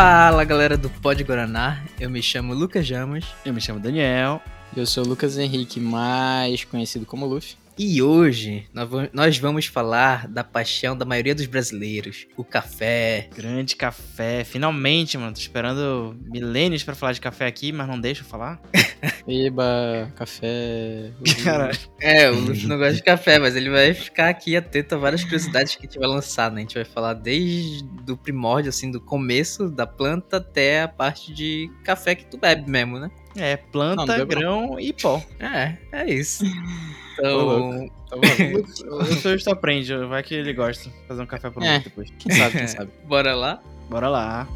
Fala galera do Pod Guaraná, eu me chamo Lucas Jamas Eu me chamo Daniel. Eu sou o Lucas Henrique, mais conhecido como Luffy. E hoje nós va- nós vamos falar da paixão da maioria dos brasileiros, o café. Grande café. Finalmente, mano. Tô esperando milênios pra falar de café aqui, mas não deixa eu falar. Eba, café. Caralho. É, o Luffy não gosta de café, mas ele vai ficar aqui atento a várias curiosidades que a gente vai lançar, né? A gente vai falar desde do primórdio, assim, do começo da planta até a parte de café que tu bebe mesmo, né? É, planta, Não, não grão e pó. É, é isso. Ô, Então, Tá sou eu aprende, vai que ele gosta. Fazer um café pro É. Depois. Quem sabe, quem sabe. bora lá? Bora lá.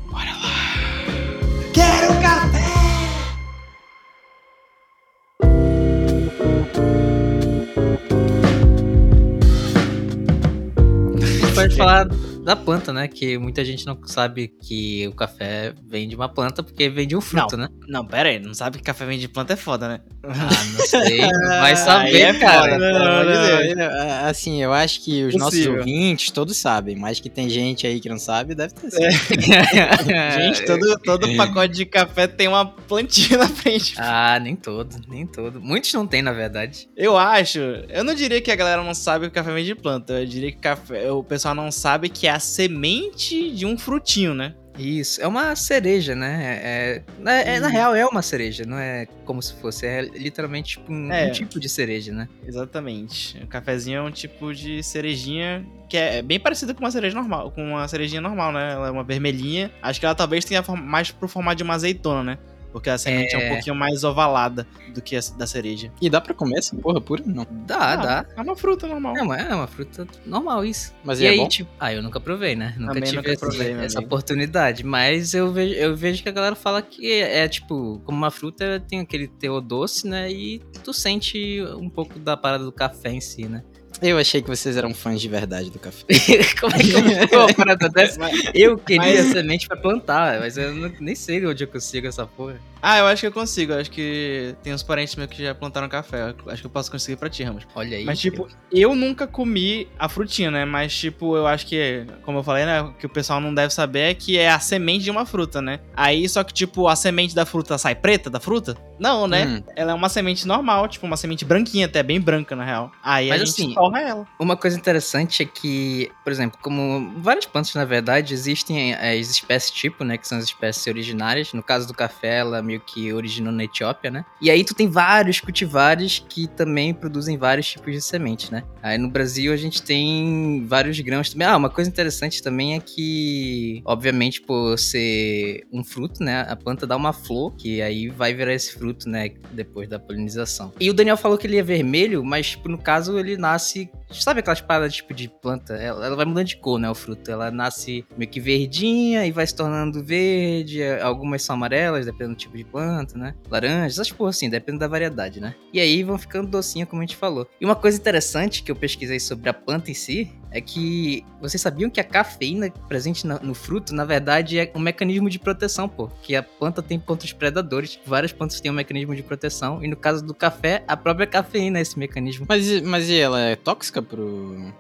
A gente pode falar da planta, né? Que muita gente não sabe que o café vem de uma planta porque vem de um fruto, né? Não, pera aí. Não sabe que café vem de planta é foda, né? Ah, não sei. Vai saber, é cara. de Não, Deus. É, Assim, eu acho que os nossos Possível. ouvintes todos sabem, mas que tem gente aí que não sabe, deve ter sido. Gente, todo, todo pacote de café tem uma plantinha na frente. Ah, nem todo, nem todo. Muitos não tem, na verdade. Eu acho. Eu não diria que a galera não sabe que o café vem de planta. Eu diria que café, o pessoal não sabe que é a semente de um frutinho, né? Isso, é uma cereja, né? É, é- é- na real, é uma cereja, não é como se fosse. É literalmente tipo, um, É. um tipo de cereja, né? Exatamente. O cafezinho é um tipo de cerejinha que é bem parecida com uma cereja normal, com uma cerejinha normal, né? Ela é uma vermelhinha. Acho que ela talvez tenha mais pro formato de uma azeitona, né? Porque a semente é, É. um pouquinho mais ovalada do que a da cereja. E dá pra comer essa porra pura? Não. Dá, Ah, dá. É uma fruta normal. É uma, é uma fruta normal isso. Mas e é aí, bom? tipo, ah, eu nunca provei, né? Nunca Também tive nunca essa, provei, essa amigo. oportunidade. Mas eu vejo, eu vejo que a galera fala que é, é, tipo, como uma fruta, tem aquele teor doce, né? E tu sente um pouco da parada do café em si, né? Eu achei que vocês eram fãs de verdade do café. como é que eu uma parada dessa? Mas- Eu queria Mas- semente pra plantar, mas eu não- nem sei onde eu consigo essa porra. Ah, eu acho que eu consigo. Eu acho que tem uns parentes meus que já plantaram café. Eu Acho que eu posso conseguir pra ti, Ramos. Olha aí. Mas, tipo, eu nunca comi a frutinha, né? Mas, tipo, eu acho que, como eu falei, né? O que o pessoal não deve saber é que é a semente de uma fruta, né? Aí, só que, tipo, a semente da fruta sai preta da fruta? Não, né? Hum. Ela é uma semente normal, tipo, uma semente branquinha, até bem branca, na real. Aí Mas a gente assim, torra ela. Uma coisa interessante é que, por exemplo, como várias plantas, na verdade, existem é, as espécies tipo, né? Que são as espécies originárias. No caso do café, ela meio que originou na Etiópia, né? E aí tu tem vários cultivares que também produzem vários tipos de semente, né? Aí no Brasil a gente tem vários grãos também. Ah, uma coisa interessante também é que, obviamente, por ser um fruto, né? A planta dá uma flor, que aí vai virar esse fruto, né? Depois da polinização. E o Daniel falou que ele é vermelho, mas, tipo, no caso, ele nasce. Sabe aquelas paradas tipo de planta? Ela, ela vai mudando de cor, né? O fruto. Ela nasce meio que verdinha e vai se tornando verde. Algumas são amarelas, dependendo do tipo de planta, né? Laranjas, essas porra assim, depende da variedade, né? E aí vão ficando docinha, como a gente falou. E uma coisa interessante que eu pesquisei sobre a planta em si é que vocês sabiam que a cafeína presente no fruto, na verdade, é um mecanismo de proteção, pô. Que a planta tem contra os predadores. Várias plantas têm um mecanismo de proteção. E no caso do café, a própria cafeína é esse mecanismo. Mas, mas e ela é tóxica pro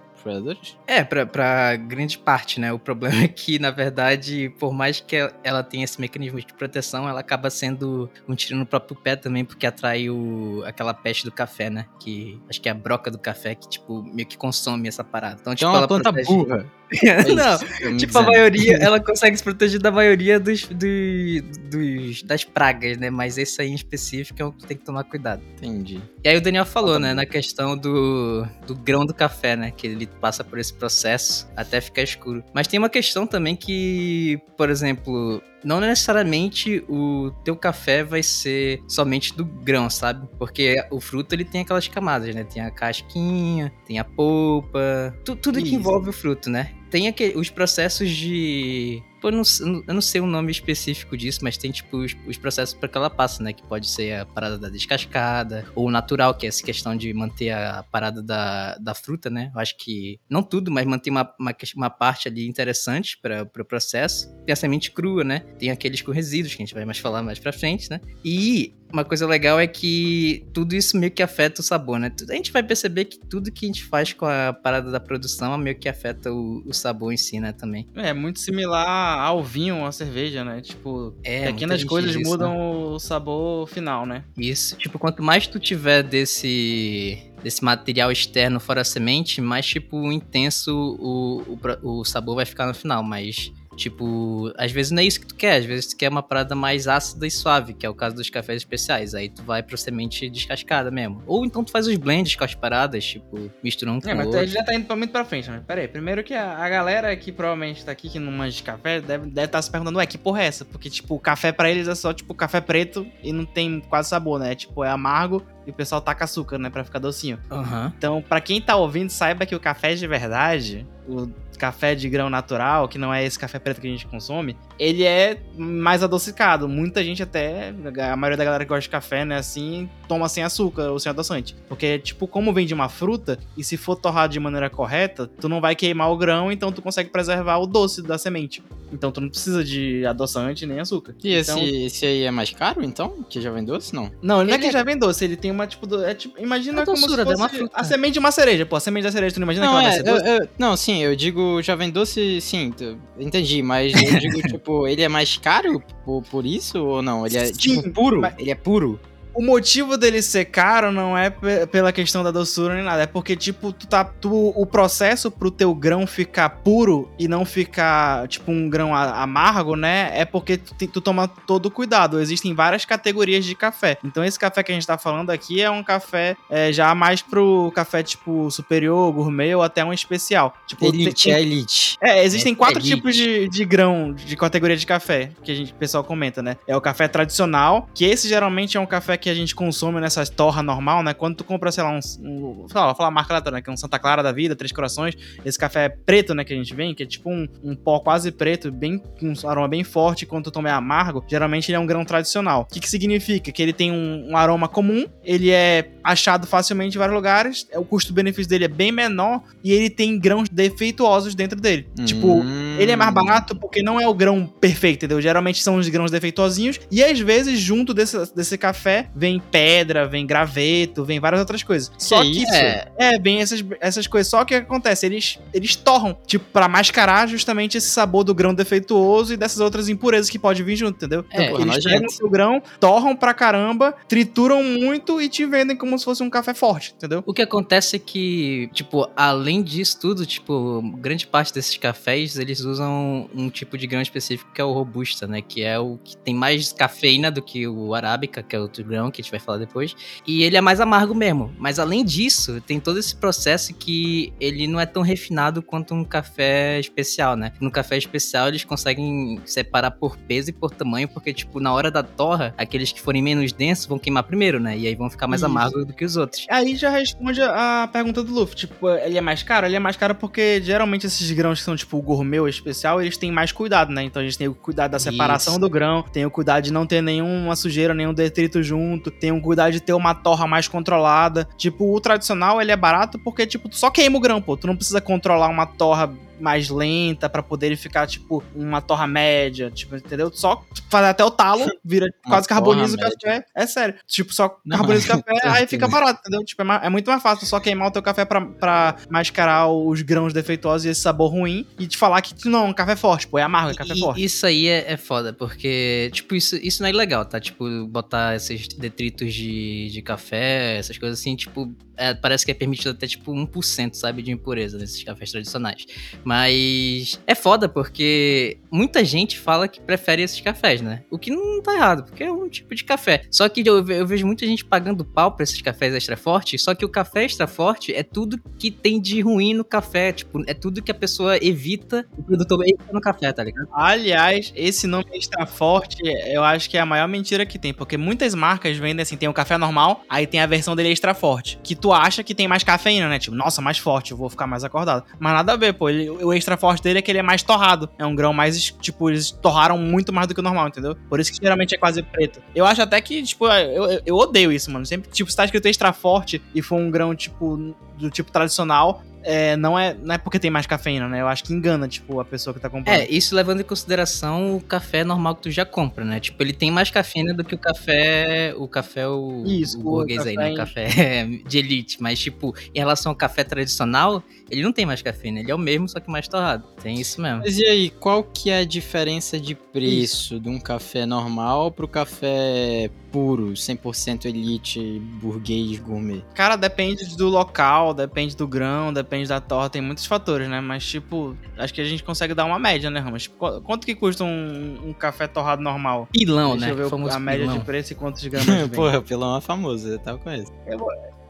É, pra, pra grande parte, né? O problema é que, na verdade, por mais que ela tenha esse mecanismo de proteção, ela acaba sendo um tiro no próprio pé também, porque atrai o, aquela peste do café, né? Que acho que é a broca do café que, tipo, meio que consome essa parada. Então, tipo, Então é uma ela planta protege- burra. É Não, que me Tipo, a maioria, ela consegue se proteger da maioria dos, dos, dos- das pragas, né? Mas esse aí em específico é o que tem que tomar cuidado. Entendi. E aí o Daniel falou, né, na questão do, do grão do café, né? Que ele passa por esse processo até ficar escuro. Mas tem uma questão também que, por exemplo, não necessariamente o teu café vai ser somente do grão, sabe? Porque o fruto ele tem aquelas camadas, né? Tem a casquinha, tem a polpa, tu- tudo que Isso. envolve o fruto, né? Tem aquele, os processos de. Pô, eu não, eu não sei o nome específico disso, mas tem tipo os, os processos para que ela passa, né? Que pode ser a parada da descascada, ou natural, que é essa questão de manter a parada da, da fruta, né? Eu acho que. Não tudo, mas manter uma, uma, uma parte ali interessante para o pro processo. Tem a semente crua, né? Tem aqueles com resíduos, que a gente vai mais falar mais pra frente, né? E uma coisa legal é que tudo isso meio que afeta o sabor, né? A gente vai perceber que tudo que a gente faz com a parada da produção meio que afeta o, o sabor em si, né, também. É, muito similar ao vinho, à cerveja, né? Tipo, É, pequenas coisas isso, mudam né? o sabor final, né? Isso. Tipo, quanto mais tu tiver desse desse material externo fora a semente, mais, tipo, intenso o, o, o sabor vai ficar no final, mas... Tipo, às vezes não é isso que tu quer, às vezes tu quer uma parada mais ácida e suave, que é o caso dos cafés especiais. Aí tu vai pra semente descascada mesmo. Ou então tu faz os blends com as paradas, tipo, misturando um com É, mas gente já tá indo pra- muito pra frente, né? Pera aí, primeiro que a, a galera que provavelmente tá aqui, que não manja de café, deve estar tá se perguntando, ué, que porra é essa? Porque, tipo, o café pra eles é só, tipo, café preto e não tem quase sabor, né? Tipo, é amargo e o pessoal taca açúcar, né? Pra ficar docinho. Aham. Então, pra quem tá ouvindo, saiba que o café de verdade, o café de grão natural, que não é esse café preto que a gente consome, ele é mais adocicado. Muita gente até, a maioria da galera que gosta de café, né, assim, toma sem açúcar ou sem adoçante. Porque, tipo, como vem de uma fruta, e se for torrado de maneira correta, tu não vai queimar o grão, então tu consegue preservar o doce da semente. Então tu não precisa de adoçante nem açúcar. E esse, Então- esse aí é mais caro, então? Que já vem doce, não? Não, ele não é Ele que é- já vem doce, ele tem uma, tipo, do- é, tipo imagina A como se doçura uma fosse a semente de uma cereja, pô, a semente da cereja, tu não imagina Não, que ela vai é, ser doce? eu- eu- não, sim, eu digo já vem doce, sim, tu- entendi, mas eu digo, tipo, ele é mais caro por, por isso ou não? Ele é, Sim, tipo, puro? mas- Ele é puro? O motivo dele ser caro não é pe- pela questão da doçura nem nada, é porque, tipo, tu tá. Tu, o processo pro teu grão ficar puro e não ficar, tipo, um grão amargo, né? É porque tu, tu toma todo o cuidado. Existem várias categorias de café. Então, esse café que a gente tá falando aqui é um café é, já mais pro café, tipo, superior, gourmet ou até um especial. Tipo, Elite, tem- é elite. é, existem É quatro elite. tipos de, de grão de categoria de café que a gente, o pessoal comenta, né? É o café tradicional, que esse geralmente é um café que a gente consome nessas torras normal, né? Quando tu compra, sei lá, um. um sei lá, vou falar a marca aleatória, né? Que é um Santa Clara da vida, Três Corações. Esse café preto, né? Que a gente vem, que é tipo um, um pó quase preto, bem com um aroma bem forte. Quando tu toma é amargo, geralmente ele é um grão tradicional. O que, que significa? Que ele tem um, um aroma comum, ele é achado facilmente em vários lugares, o custo-benefício dele é bem menor e ele tem grãos defeituosos dentro dele. Tipo, Hum. ele é mais barato porque não é o grão perfeito, entendeu? Geralmente são os grãos defeituosinhos. E às vezes, junto desse, desse café, vem pedra, vem graveto, vem várias outras coisas. Só que. isso? É, é, vem essas, essas coisas. Só que o que acontece? Eles, eles torram, tipo, pra mascarar justamente esse sabor do grão defeituoso e dessas outras impurezas que pode vir junto, entendeu? É, então, eles pegam o seu grão, torram pra caramba, trituram muito e te vendem como se fosse um café forte, entendeu? O que acontece é que, tipo, além disso tudo, tipo, grande parte desses cafés, eles usam um tipo de grão específico que é o robusta, né? Que é o que tem mais cafeína do que o arábica, que é outro grão que a gente vai falar depois. E ele é mais amargo mesmo. Mas além disso, tem todo esse processo que ele não é tão refinado quanto um café especial, né? No café especial eles conseguem separar por peso e por tamanho, porque, tipo, na hora da torra, aqueles que forem menos densos vão queimar primeiro, né? E aí vão ficar mais Isso. amargos do que os outros. Aí já responde a pergunta do Luffy. Tipo, ele é mais caro? Ele é mais caro porque geralmente esses grãos que são tipo gourmet ou especial, eles têm mais cuidado, né? Então a gente tem o cuidado da separação Isso. do grão, tem o cuidado de não ter nenhuma sujeira, nenhum detrito junto, tem o cuidado de ter uma torra mais controlada. Tipo, o tradicional ele é barato porque, tipo, tu só queima o grão, pô. Tu não precisa controlar uma torra mais lenta pra poder ficar, tipo, uma torra média, tipo, entendeu? Só fazer até o talo, vira quase carboniza o café. É sério. Tipo, só Não, carboniza o café, aí fica barato, entendeu? Tipo, é, é muito mais fácil só queimar o teu café pra, pra mascarar os grãos defeituosos e esse sabor ruim e te falar que não, um café forte, pô, é amargo, é café E forte. Isso aí é, é foda, porque, tipo, isso, isso não é legal, tá? Tipo, botar esses detritos de, de café, essas coisas assim, tipo, é, parece que é permitido até, tipo, 1%, sabe, de impureza nesses cafés tradicionais. Mas é foda, porque muita gente fala que prefere esses cafés, né? O que não tá errado, porque é um tipo de café. Só que eu, eu vejo muita gente pagando pau pra esses cafés extra fortes, só que o café extra forte é tudo que tem de ruim no café, tipo, é tudo que a pessoa evita, o produtor evita no café, tá ligado? Aliás, esse nome extra forte, eu acho que é a maior mentira que tem, porque muitas marcas vendem assim, tem o café normal, aí tem a versão dele extra forte, que tu acha que tem mais cafeína, né? Tipo, nossa, mais forte, eu vou ficar mais acordado. Mas nada a ver, pô, ele- o extra forte dele é que ele é mais torrado, é um grão mais, tipo, eles torraram muito mais do que o normal, entendeu? Por isso que geralmente é quase preto. Eu acho até que, tipo, eu, eu, eu odeio isso, mano. Sempre, tipo, se tá escrito extra forte e for um grão, tipo, do tipo tradicional, é, não, é, não é porque tem mais cafeína, né? Eu acho que engana, tipo, a pessoa que tá comprando. É, isso levando em consideração o café normal que tu já compra, né? Tipo, ele tem mais cafeína do que o café. O café, o, Isso, o o burguês aí, né? O café café de elite. Mas, tipo, em relação ao café tradicional, ele não tem mais cafeína. Ele é o mesmo, só que mais torrado. Tem isso mesmo. Mas e aí, qual que é a diferença de preço de um café normal pro café puro, 100% elite, burguês, gourmet? Cara, depende do local, depende do grão, depende da torta, tem muitos fatores, né? Mas, tipo, acho que a gente consegue dar uma média, né, Ramos? Tipo, qu- quanto que custa um, um café torrado normal? Pilão, Deixa né? eu ver o- a média pilão. de preço e quantos gramas. Porra, o pilão é famoso, eu tava com esse.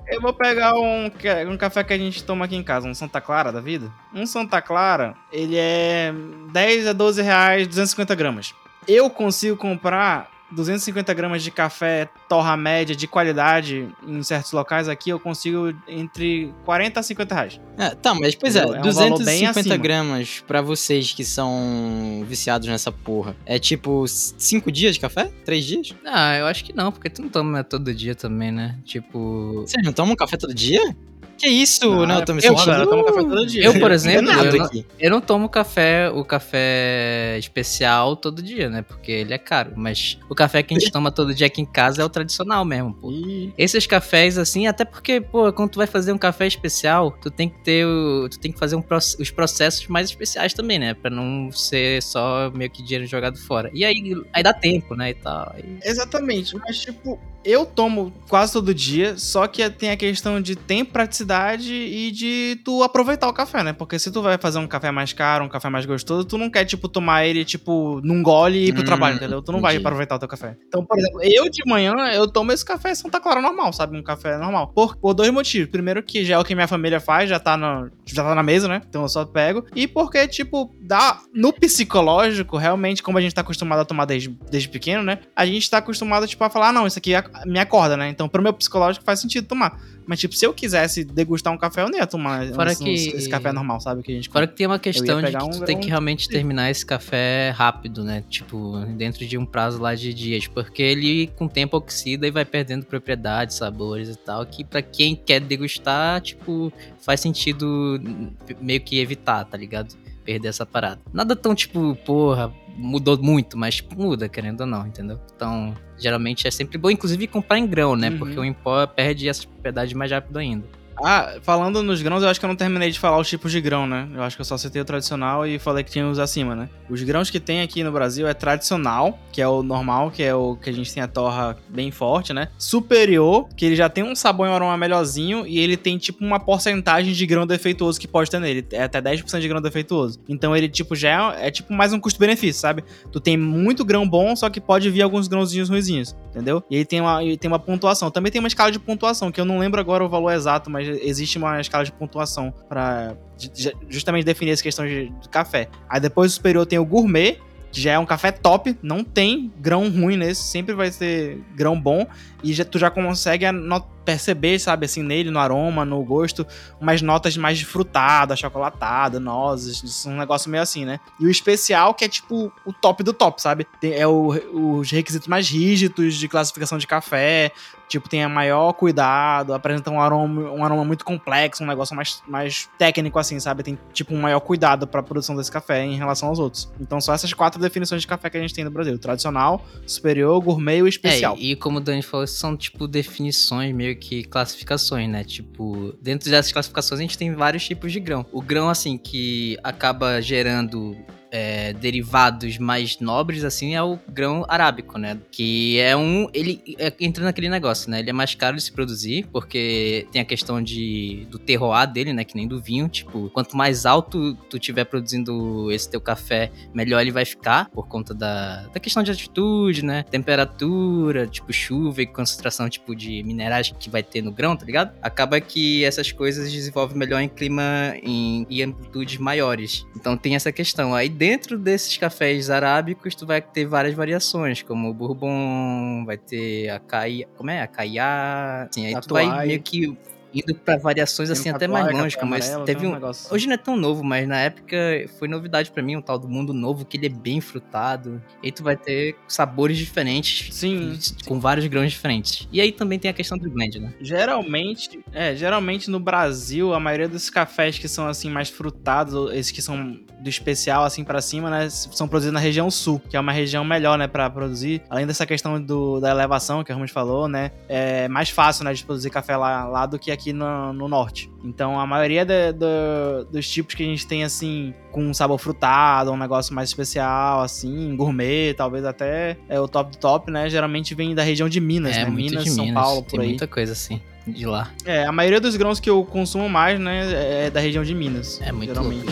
Eu vou pegar um, um café que a gente toma aqui em casa, um Santa Clara da vida. Um Santa Clara, ele é 10 a 12 reais, 250 gramas. Eu consigo comprar 250 gramas de café torra média de qualidade em certos locais aqui, eu consigo entre 40 a 50 reais. É, tá, mas pois é, É um valor bem 250 acima. gramas pra vocês que são viciados nessa porra. É tipo 5 dias de café? 3 dias? Ah, eu acho que não, porque tu não toma todo dia também, né? Tipo. Vocês não tomam café todo dia? Que isso? Não, eu tô me eu, sentindo... eu tomo café todo dia. Eu, por exemplo, eu não-. Eu não tomo café, o café especial todo dia, né? Porque ele é caro. Mas o café que a gente toma todo dia aqui em casa é o tradicional mesmo, pô. Esses cafés, assim, até porque, pô, quando tu vai fazer um café especial, tu tem que ter o, Tu tem que fazer um os processos mais especiais também, né? Pra não ser só meio que dinheiro jogado fora. E aí, aí dá tempo, né? E tal. Aí- Exatamente, mas tipo, eu tomo quase todo dia, só que tem a questão de tempo, praticidade e de tu aproveitar o café, né? Porque se tu vai fazer um café mais caro, um café mais gostoso, tu não quer, tipo, tomar ele, tipo, num gole e ir pro Hum, trabalho, entendeu? Tu não vai entendi. aproveitar o teu café. Então, por exemplo, eu de manhã, eu tomo esse café Santa Clara normal, sabe? Um café normal. Por, por dois motivos. Primeiro que já é o que minha família faz, já tá, na, já tá na mesa, né? Então eu só pego. E porque, tipo, dá, no psicológico, realmente, como a gente tá acostumado a tomar desde, desde pequeno, né? A gente tá acostumado, tipo, a falar, ah, não, isso aqui me acorda, né? Então, pro meu psicológico faz sentido tomar. Mas, tipo, se eu quisesse degustar um café, eu não ia tomar Fora esse, que- esse café normal, sabe? Que a gente Fora que tem uma questão de que um tu tem que grão- realmente terminar esse café rápido, né? Tipo, dentro de um prazo lá de dias. Porque ele, com o tempo, oxida e vai perdendo propriedades, sabores e tal. Que pra quem quer degustar, tipo, faz sentido meio que evitar, tá ligado? Perder essa parada. Nada tão, tipo, porra, mudou muito, mas tipo, muda, querendo ou não, entendeu? Então, geralmente é sempre bom, inclusive, comprar em grão, né? Uhum. Porque o em pó perde essa propriedade mais rápido ainda. Ah, falando nos grãos, eu acho que eu não terminei de falar os tipos de grão, né? Eu acho que eu só citei o tradicional e falei que tinha os acima, né? Os grãos que tem aqui no Brasil é tradicional, que é o normal, que é o que a gente tem a torra bem forte, né? Superior, que ele já tem um sabor e aroma melhorzinho e ele tem tipo uma porcentagem de grão defeituoso que pode ter nele. É até 10% de grão defeituoso. Então ele tipo já é, é tipo mais um custo-benefício, sabe? Tu tem muito grão bom, só que pode vir alguns grãozinhos ruizinhos, entendeu? E ele tem uma, ele tem uma pontuação. Também tem uma escala de pontuação, que eu não lembro agora o valor exato, mas existe uma escala de pontuação ju- justamente definir essa questão de, de café. Aí depois o superior tem o gourmet, que já é um café top, não tem grão ruim nesse, sempre vai ser grão bom, e já, tu já consegue perceber, sabe, assim, nele, no aroma, no gosto, umas notas mais de frutada, chocolatada, nozes, um negócio meio assim, né? E o especial, que é tipo o top do top, sabe? Tem- é o- os requisitos mais rígidos de classificação de café, tipo, tem a maior cuidado, apresenta um aroma, um aroma muito complexo, um negócio mais, mais técnico, assim, sabe? Tem, tipo, um maior cuidado pra produção desse café em relação aos outros. Então, são essas quatro definições de café que a gente tem no Brasil: tradicional, superior, gourmet e o especial. É, e como o Dani falou, são tipo definições, meio que classificações, né? Tipo, dentro dessas classificações a gente tem vários tipos de grão. O grão, assim, que acaba gerando é, derivados mais nobres, assim, é o grão arábico, né? Que é um. Ele é, entra naquele negócio, né? Ele é mais caro de se produzir, porque tem a questão de, do terroir dele, né? Que nem do vinho. Tipo, quanto mais alto tu tiver produzindo esse teu café, melhor ele vai ficar, por conta da, da questão de altitude, né? Temperatura, tipo, chuva e concentração, tipo, de minerais que vai ter no grão, tá ligado? Acaba que essas coisas desenvolvem melhor em clima em, em amplitudes maiores. Então tem essa questão. Aí dentro desses cafés arábicos, tu vai ter várias variações, como o bourbon, vai ter a caia... Como é? A caiá... Assim, aí tu vai meio que indo pra variações um assim até mais longe, esse. amarelo, Teve um um, negócio. Hoje não é tão novo, mas na época foi novidade pra mim, o tal do mundo novo, que ele é bem frutado. E tu vai ter sabores diferentes, Sim. com vários grãos diferentes. E aí também tem a questão do blend, né? Geralmente, é, geralmente no Brasil, a maioria desses cafés que são assim mais frutados, esses que são do especial assim pra cima, né, são produzidos na região sul, que é uma região melhor, né, para produzir. Além dessa questão do, da elevação que a Ramos falou, né, é mais fácil, né, de produzir café lá, lá do que aqui no, no norte. Então, a maioria de- do- dos tipos que a gente tem assim com um sabor frutado, um negócio mais especial, assim, gourmet, talvez até é o top do top, né, geralmente vem da região de Minas, é né, Minas, de São Minas. Paulo, por aí. muita coisa assim de lá. É, a maioria dos grãos que eu consumo mais, né, é da região de Minas. É muito geralmente.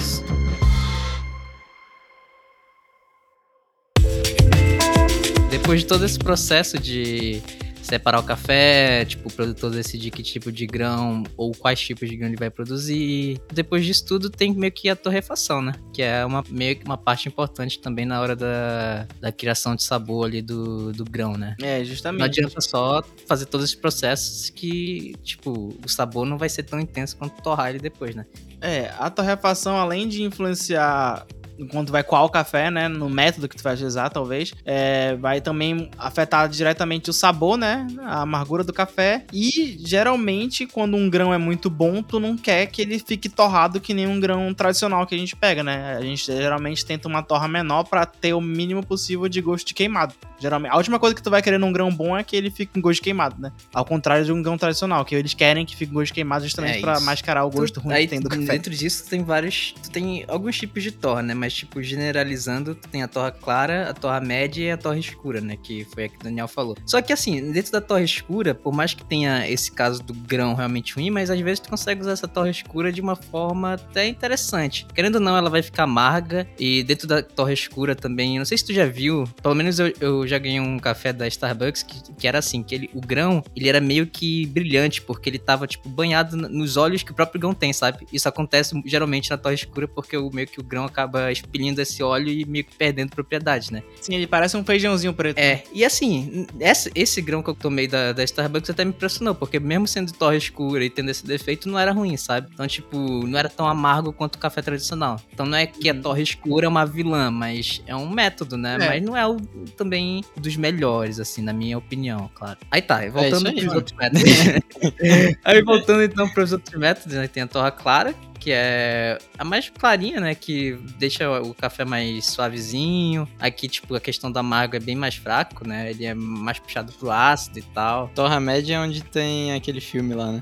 Depois de todo esse processo de separar o café, tipo, o produtor decidir que tipo de grão ou quais tipos de grão ele vai produzir. Depois disso tudo tem meio que a torrefação, né? Que é uma, meio que uma parte importante também na hora da, da criação de sabor ali do, do grão, né? É, justamente. Não adianta só fazer todos esses processos que, tipo, o sabor não vai ser tão intenso quanto torrar ele depois, né? É, a torrefação, além de influenciar enquanto vai coar o café, né, no método que tu vai utilizar, talvez, é, vai também afetar diretamente o sabor, né, a amargura do café. E geralmente, quando um grão é muito bom, tu não quer que ele fique torrado que nem um grão tradicional que a gente pega, né? A gente geralmente tenta uma torra menor pra ter o mínimo possível de gosto de queimado. Geralmente, a última coisa que tu vai querer num grão bom é que ele fique com gosto de queimado, né? Ao contrário de um grão tradicional, que eles querem que fique com gosto de queimado justamente É pra isso. mascarar o gosto Tu- ruim aí, que tem do café. Dentro disso, tu tem vários. Tu tem alguns tipos de torra, né? Mas, tipo, generalizando, tem a torra clara, a torra média e a torra escura, né? Que foi a que o Daniel falou. Só que, assim, dentro da torra escura, por mais que tenha esse caso do grão realmente ruim, mas às vezes tu consegue usar essa torra escura de uma forma até interessante. Querendo ou não, ela vai ficar amarga. E dentro da torra escura também, não sei se tu já viu, pelo menos eu, eu já ganhei um café da Starbucks que, que era assim, que ele, o grão, ele era meio que brilhante, porque ele tava, tipo, banhado nos olhos que o próprio grão tem, sabe? Isso acontece geralmente na torre escura, porque o, meio que o grão acaba expelindo esse óleo e meio que perdendo propriedade, né? Sim, ele parece um feijãozinho preto. É, e assim, esse, esse grão que eu tomei da, da Starbucks até me impressionou, porque mesmo sendo torre escura e tendo esse defeito, não era ruim, sabe? Então, tipo, não era tão amargo quanto o café tradicional. Então não é que a Uhum. torre escura é uma vilã, mas é um método, né? É. Mas não é o também dos melhores, assim, na minha opinião, claro. Aí tá, e voltando É aí, pros mano. outros métodos. aí voltando então pros outros métodos, né? Tem a torra clara, que é a mais clarinha, né? Que deixa o café mais suavezinho. Aqui, tipo, a questão da amargo é bem mais fraco, né? Ele é mais puxado pro ácido e tal. Torra Média é onde tem aquele filme lá, né?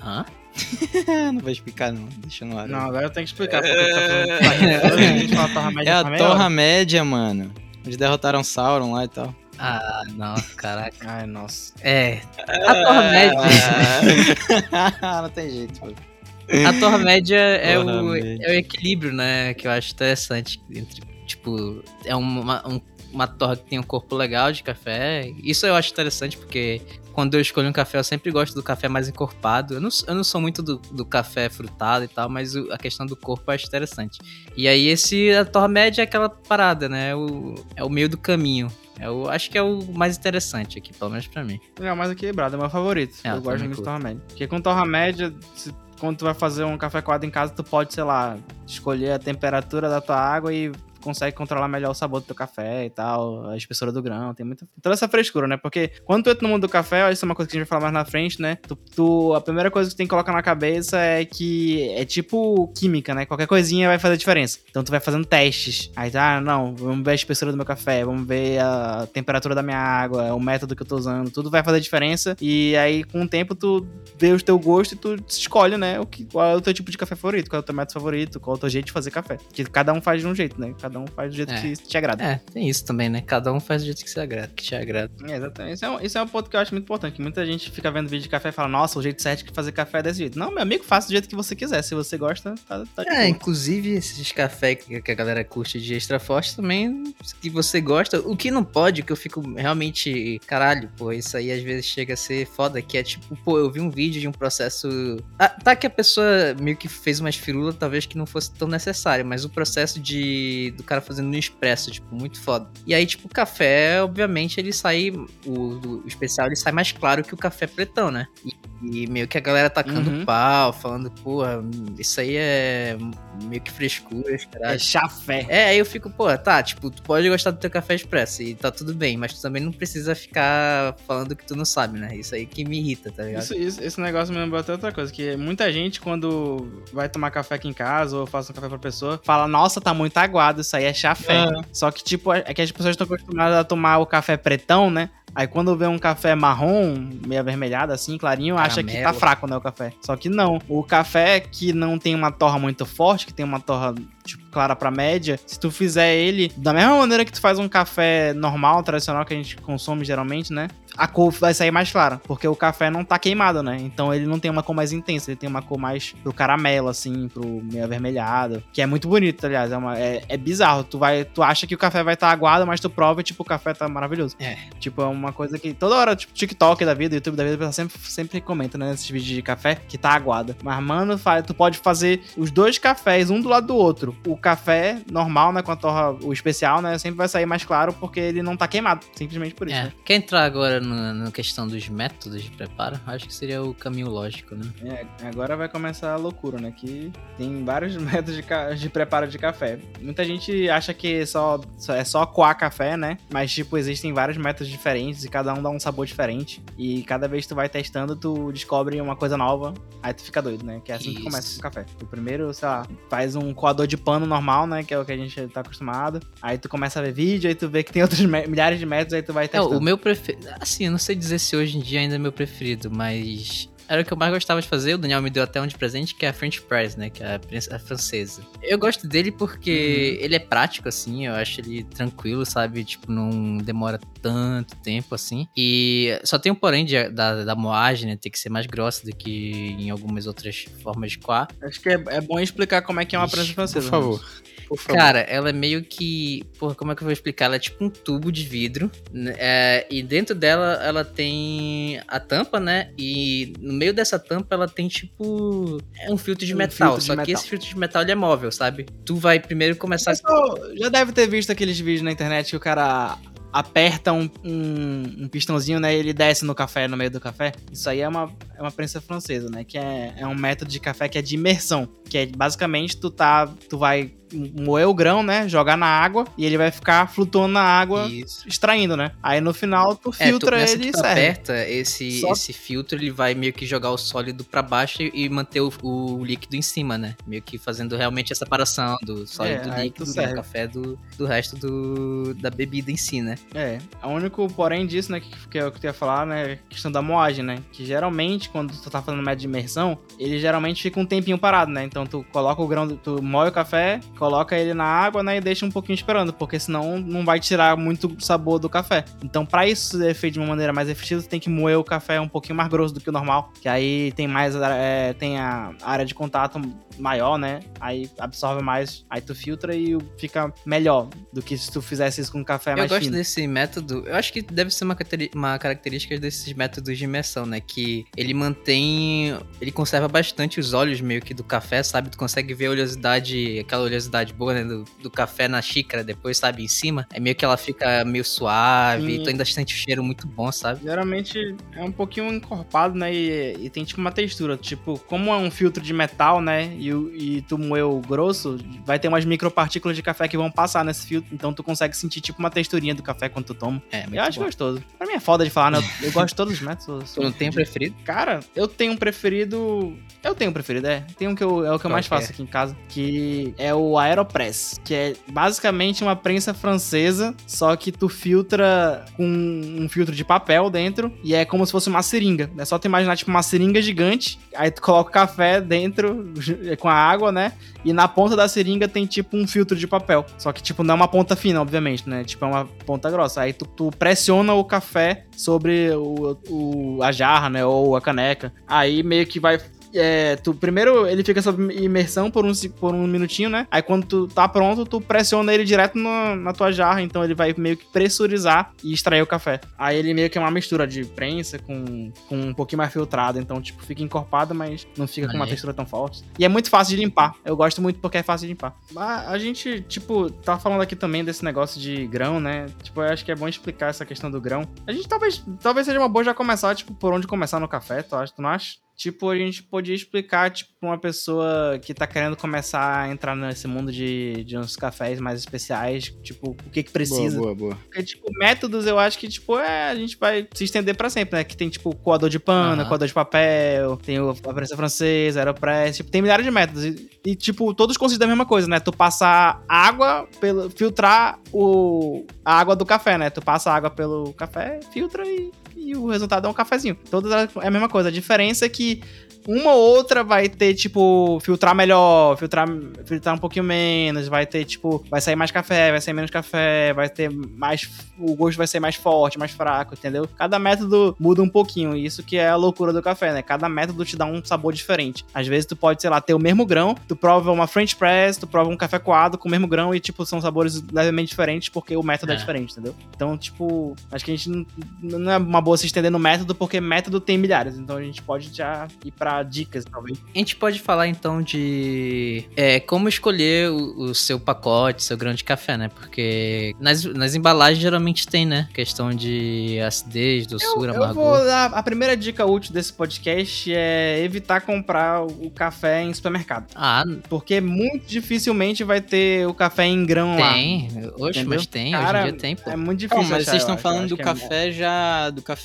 Hã? não vou explicar, não. Deixa no ar. Não, agora eu tenho que explicar porque tu tá falando. A gente fala torra média É a também, Torra ó. Média, mano. Eles derrotaram Sauron lá e tal. Ah, não, caraca. Ai, nossa. É. A torra média. Ah, não tem jeito, pô. A torra média é Torra o, média. é o equilíbrio, né? Que eu acho interessante. Entre, tipo, é uma, um- uma torra que tem um corpo legal de café. Isso eu acho interessante porque quando eu escolho um café, eu sempre gosto do café mais encorpado. Eu não, eu não sou muito do, do café frutado e tal, mas o- a questão do corpo eu acho interessante. E aí, esse, a torra média é aquela parada, né? O, é o meio do caminho. Eu acho que é o mais interessante aqui, pelo menos pra mim. É o mais equilibrado, é o meu favorito. É, eu gosto muito de torra média. Porque com torra média, se- quando tu vai fazer um café coado em casa, tu pode, sei lá, escolher a temperatura da tua água e consegue controlar melhor o sabor do teu café e tal, a espessura do grão, tem muita toda essa frescura, né? Porque quando tu entra no mundo do café, ó, isso é uma coisa que a gente vai falar mais na frente, né? Tu, tu- a primeira coisa que tu tem que colocar na cabeça é que é tipo química, né? Qualquer coisinha vai fazer diferença. Então tu vai fazendo testes. Aí tá, ah, não, vamos ver a espessura do meu café, vamos ver a temperatura da minha água, o método que eu tô usando, tudo vai fazer diferença. E aí com o tempo tu vê o teu gosto e tu escolhe, né? O que, qual é o teu tipo de café favorito, qual é o teu método favorito, qual é o teu jeito de fazer café. Porque cada um faz de um jeito, né? Cada um faz do jeito É. que te agrada. É, tem isso também, né? Cada um faz do jeito que, se agrada, que te agrada. É, exatamente. Isso é, um, isso é um ponto que eu acho muito importante. Que muita gente fica vendo vídeo de café e fala, nossa, o jeito certo de fazer café é desse jeito. Não, meu amigo, faça do jeito que você quiser. Se você gosta, tá, tá É, inclusive esses cafés que que a galera curte de extra forte também, que você gosta. O que não pode, que eu fico realmente, caralho, pô, isso aí às vezes chega a ser foda, que é tipo, pô, eu vi um vídeo de um processo. Ah, tá que a pessoa meio que fez umas firulas, talvez que não fosse tão necessário, mas o processo de do cara fazendo no expresso, tipo, muito foda. E aí, tipo, o café, obviamente, ele sai. O, o especial ele sai mais claro que o café pretão, né? E E meio que a galera tacando Uhum. pau, falando, porra, isso aí é meio que frescura, É caralho. chafé. É, aí eu fico, pô, tá, tipo, tu pode gostar do teu café expresso e tá tudo bem, mas tu também não precisa ficar falando que tu não sabe, né? Isso aí que me irrita, tá ligado? Isso, isso- esse negócio me lembrou até outra coisa, que muita gente, quando vai tomar café aqui em casa ou faz um café pra pessoa, fala, nossa, tá muito aguado, isso aí é chafé. Só que, tipo, é que as pessoas estão acostumadas a tomar o café pretão, né? Aí quando vê um café marrom, meio avermelhado, assim, clarinho, acha que tá Caramelo. fraco, né, o café. Só que não. O café que não tem uma torra muito forte, que tem uma torra, tipo, clara pra média, se tu fizer ele da mesma maneira que tu faz um café normal, tradicional, que a gente consome geralmente, né? A cor vai sair mais clara, porque o café não tá queimado, né? Então ele não tem uma cor mais intensa, ele tem uma cor mais pro caramelo, assim, pro meio avermelhado. Que é muito bonito, aliás. É, uma- é- é bizarro. Tu, vai, tu acha que o café vai estar aguado, mas tu prova e, tipo, o café tá maravilhoso. É. Tipo, é uma coisa que toda hora, tipo, TikTok da vida, YouTube da vida, o pessoal sempre, sempre comenta, né, nesses vídeos de café, que tá aguado. Mas, mano, tu pode fazer os dois cafés, um do lado do outro. O café normal, né, com a torra, o especial, né, sempre vai sair mais claro porque ele não tá queimado. Simplesmente por isso, É. né? Quer entrar agora na questão dos métodos de preparo? Acho que seria o caminho lógico, né? É, agora vai começar a loucura, né? Que tem vários métodos de, de preparo de café. Muita gente acha que só, só- é só coar café, né? Mas, tipo, existem vários métodos diferentes e cada um dá um sabor diferente. E cada vez que tu vai testando, tu descobre uma coisa nova, aí tu fica doido, né? Que é assim que Isso. começa com o café. Tu primeiro, sei lá, faz um coador de pano normal, né? Que é o que a gente tá acostumado. Aí tu começa a ver vídeo, aí tu vê que tem outros milhares de métodos, aí tu vai É, testando. o meu preferido. Assim, eu não sei dizer se hoje em dia ainda é meu preferido, mas. Era o que eu mais gostava de fazer. O Daniel me deu até um de presente, que é a French Press, né? Que é a, francesa. Eu gosto dele porque ele é prático, assim. Eu acho ele tranquilo, sabe? Tipo, não demora tanto tempo, assim. E só tem um porém de- da, da moagem, né? Tem que ser mais grossa do que em algumas outras formas de coar. Acho que é, é bom explicar como é que é uma Ixi, prensa francesa. Por favor. Por favor. Cara, ela é meio que. Porra, como é que eu vou explicar? Ela é tipo um tubo de vidro. né? É, e dentro dela, ela tem a tampa, né? E no meio dessa tampa, ela tem tipo. É um filtro de Um metal. filtro de só que metal. esse filtro de metal ele é móvel, sabe? Tu vai primeiro começar. Pessoal, já deve ter visto aqueles vídeos na internet que o cara aperta um, um, um pistãozinho, né? E ele desce no café, no meio do café. Isso aí é uma, é uma prensa francesa, né? Que é, é um método de café que é de imersão. Que é basicamente tu tá. Tu vai moer o grão, né? Jogar na água e ele vai ficar flutuando na água, Isso. extraindo, né? Aí no final tu É, tu, filtra ele e serve. aperta, esse, Só- esse filtro ele vai meio que jogar o sólido pra baixo e manter o, o líquido em cima, né? Meio que fazendo realmente a separação do sólido É, aí líquido do serve. café do, do resto do, da bebida em si, né? É, o único porém disso, né, que, que é tu ia falar, né, é a questão da moagem, né, que geralmente, quando tu tá fazendo método de imersão, ele geralmente fica um tempinho parado, né, então tu coloca o grão, tu moe o café, coloca ele na água, né, e deixa um pouquinho esperando, porque senão não vai tirar muito sabor do café. Então, pra isso ser feito de uma maneira mais efetiva, tem que moer o café um pouquinho mais grosso do que o normal, que aí tem mais, é, tem a área de contato maior, né, aí absorve mais, aí tu filtra e fica melhor do que se tu fizesse isso com café Eu mais gosto fino. desse método. Eu acho que deve ser uma, uma característica desses métodos de imersão, né? Que ele mantém. Ele conserva bastante os olhos meio que do café, sabe? Tu consegue ver a oleosidade, aquela oleosidade boa, né? Do, do café na xícara, depois, sabe? Em cima. É meio que ela fica meio suave. Sim. Tu ainda sente o cheiro muito bom, sabe? Geralmente é um pouquinho encorpado, né? E, e tem tipo uma textura. Tipo, como é um filtro de metal, né? E, e tu moeu grosso, vai ter umas micropartículas de café que vão passar nesse filtro. Então tu consegue sentir tipo uma texturinha do café quando tu toma. É, muito eu acho bom. gostoso. Pra mim é foda de falar, né? Eu, eu gosto de todos os métodos. Tu não tem um preferido? Cara, eu tenho um preferido. Eu tenho um preferido, é. Tem um que eu, é o que eu Qual mais é? faço aqui em casa. Que é o Aeropress. Que é basicamente uma prensa francesa. Só que tu filtra com um filtro de papel dentro. E é como se fosse uma seringa. É só tu imaginar, tipo, uma seringa gigante. Aí tu coloca o café dentro com a água, né? E na ponta da seringa tem tipo um filtro de papel. Só que, tipo, não é uma ponta fina, obviamente, né? Tipo, é uma ponta grossa. Aí tu, tu pressiona o café sobre o, o- a jarra, né? Ou a caneca. Aí meio que vai é, tu primeiro ele fica sob imersão por um, por um minutinho, né? Aí quando tu tá pronto, tu pressiona ele direto no, na tua jarra, então ele vai meio que pressurizar e extrair o café. Aí ele meio que é uma mistura de prensa com, com um pouquinho mais filtrado, então tipo fica encorpado, mas não fica com uma textura tão forte. E é muito fácil de limpar. Eu gosto muito porque é fácil de limpar. Mas a gente, tipo, tá falando aqui também desse negócio de grão, né? Tipo, eu acho que é bom explicar essa questão do grão. A gente talvez, talvez seja uma boa já começar, tipo, por onde começar no café, tu acha? Tu não acha? Tipo, a gente podia explicar, tipo, pra uma pessoa que tá querendo começar a entrar nesse mundo de, de uns cafés mais especiais, tipo, o que que precisa. Boa, boa, boa. Porque, tipo, métodos eu acho que, tipo, é, a gente vai se estender pra sempre, né? Que tem, tipo, coador de pano, Aham. coador de papel, tem o- a prensa francesa, aeropress, tipo, tem milhares de métodos. E, e, tipo, todos consistem da mesma coisa, né? Tu passar água, pelo, filtrar o, a água do café, né? Tu passa a água pelo café, filtra e, e o resultado é um cafezinho. Todas é a mesma coisa. A diferença é que uma ou outra vai ter, tipo, filtrar melhor, filtrar, filtrar um pouquinho menos, vai ter, tipo, vai sair mais café, vai sair menos café, vai ter mais. O gosto vai ser mais forte, mais fraco, entendeu? Cada método muda um pouquinho. e Isso que é a loucura do café, né? Cada método te dá um sabor diferente. Às vezes tu pode, sei lá, ter o mesmo grão, tu prova uma French press, tu prova um café coado com o mesmo grão e, tipo, são sabores levemente diferentes porque o método é, É. diferente, entendeu? Então, tipo, acho que a gente não, não é uma boa se estender no método porque método tem milhares. Então a gente pode já ir pra dicas, talvez. A gente pode falar então de é, como escolher o, o seu pacote, seu grão de café, né? Porque nas, nas embalagens geralmente tem, né? Questão de acidez, doçura, Eu vou amargor. dar. A primeira dica útil desse podcast é evitar comprar o café em supermercado. Ah, Porque muito dificilmente vai ter o café em grão lá. tem. Entendeu? mas tem. Cara, hoje em dia tem, pô. É muito difícil. Não, mas achar, vocês eu estão falando eu do que é- café já. do café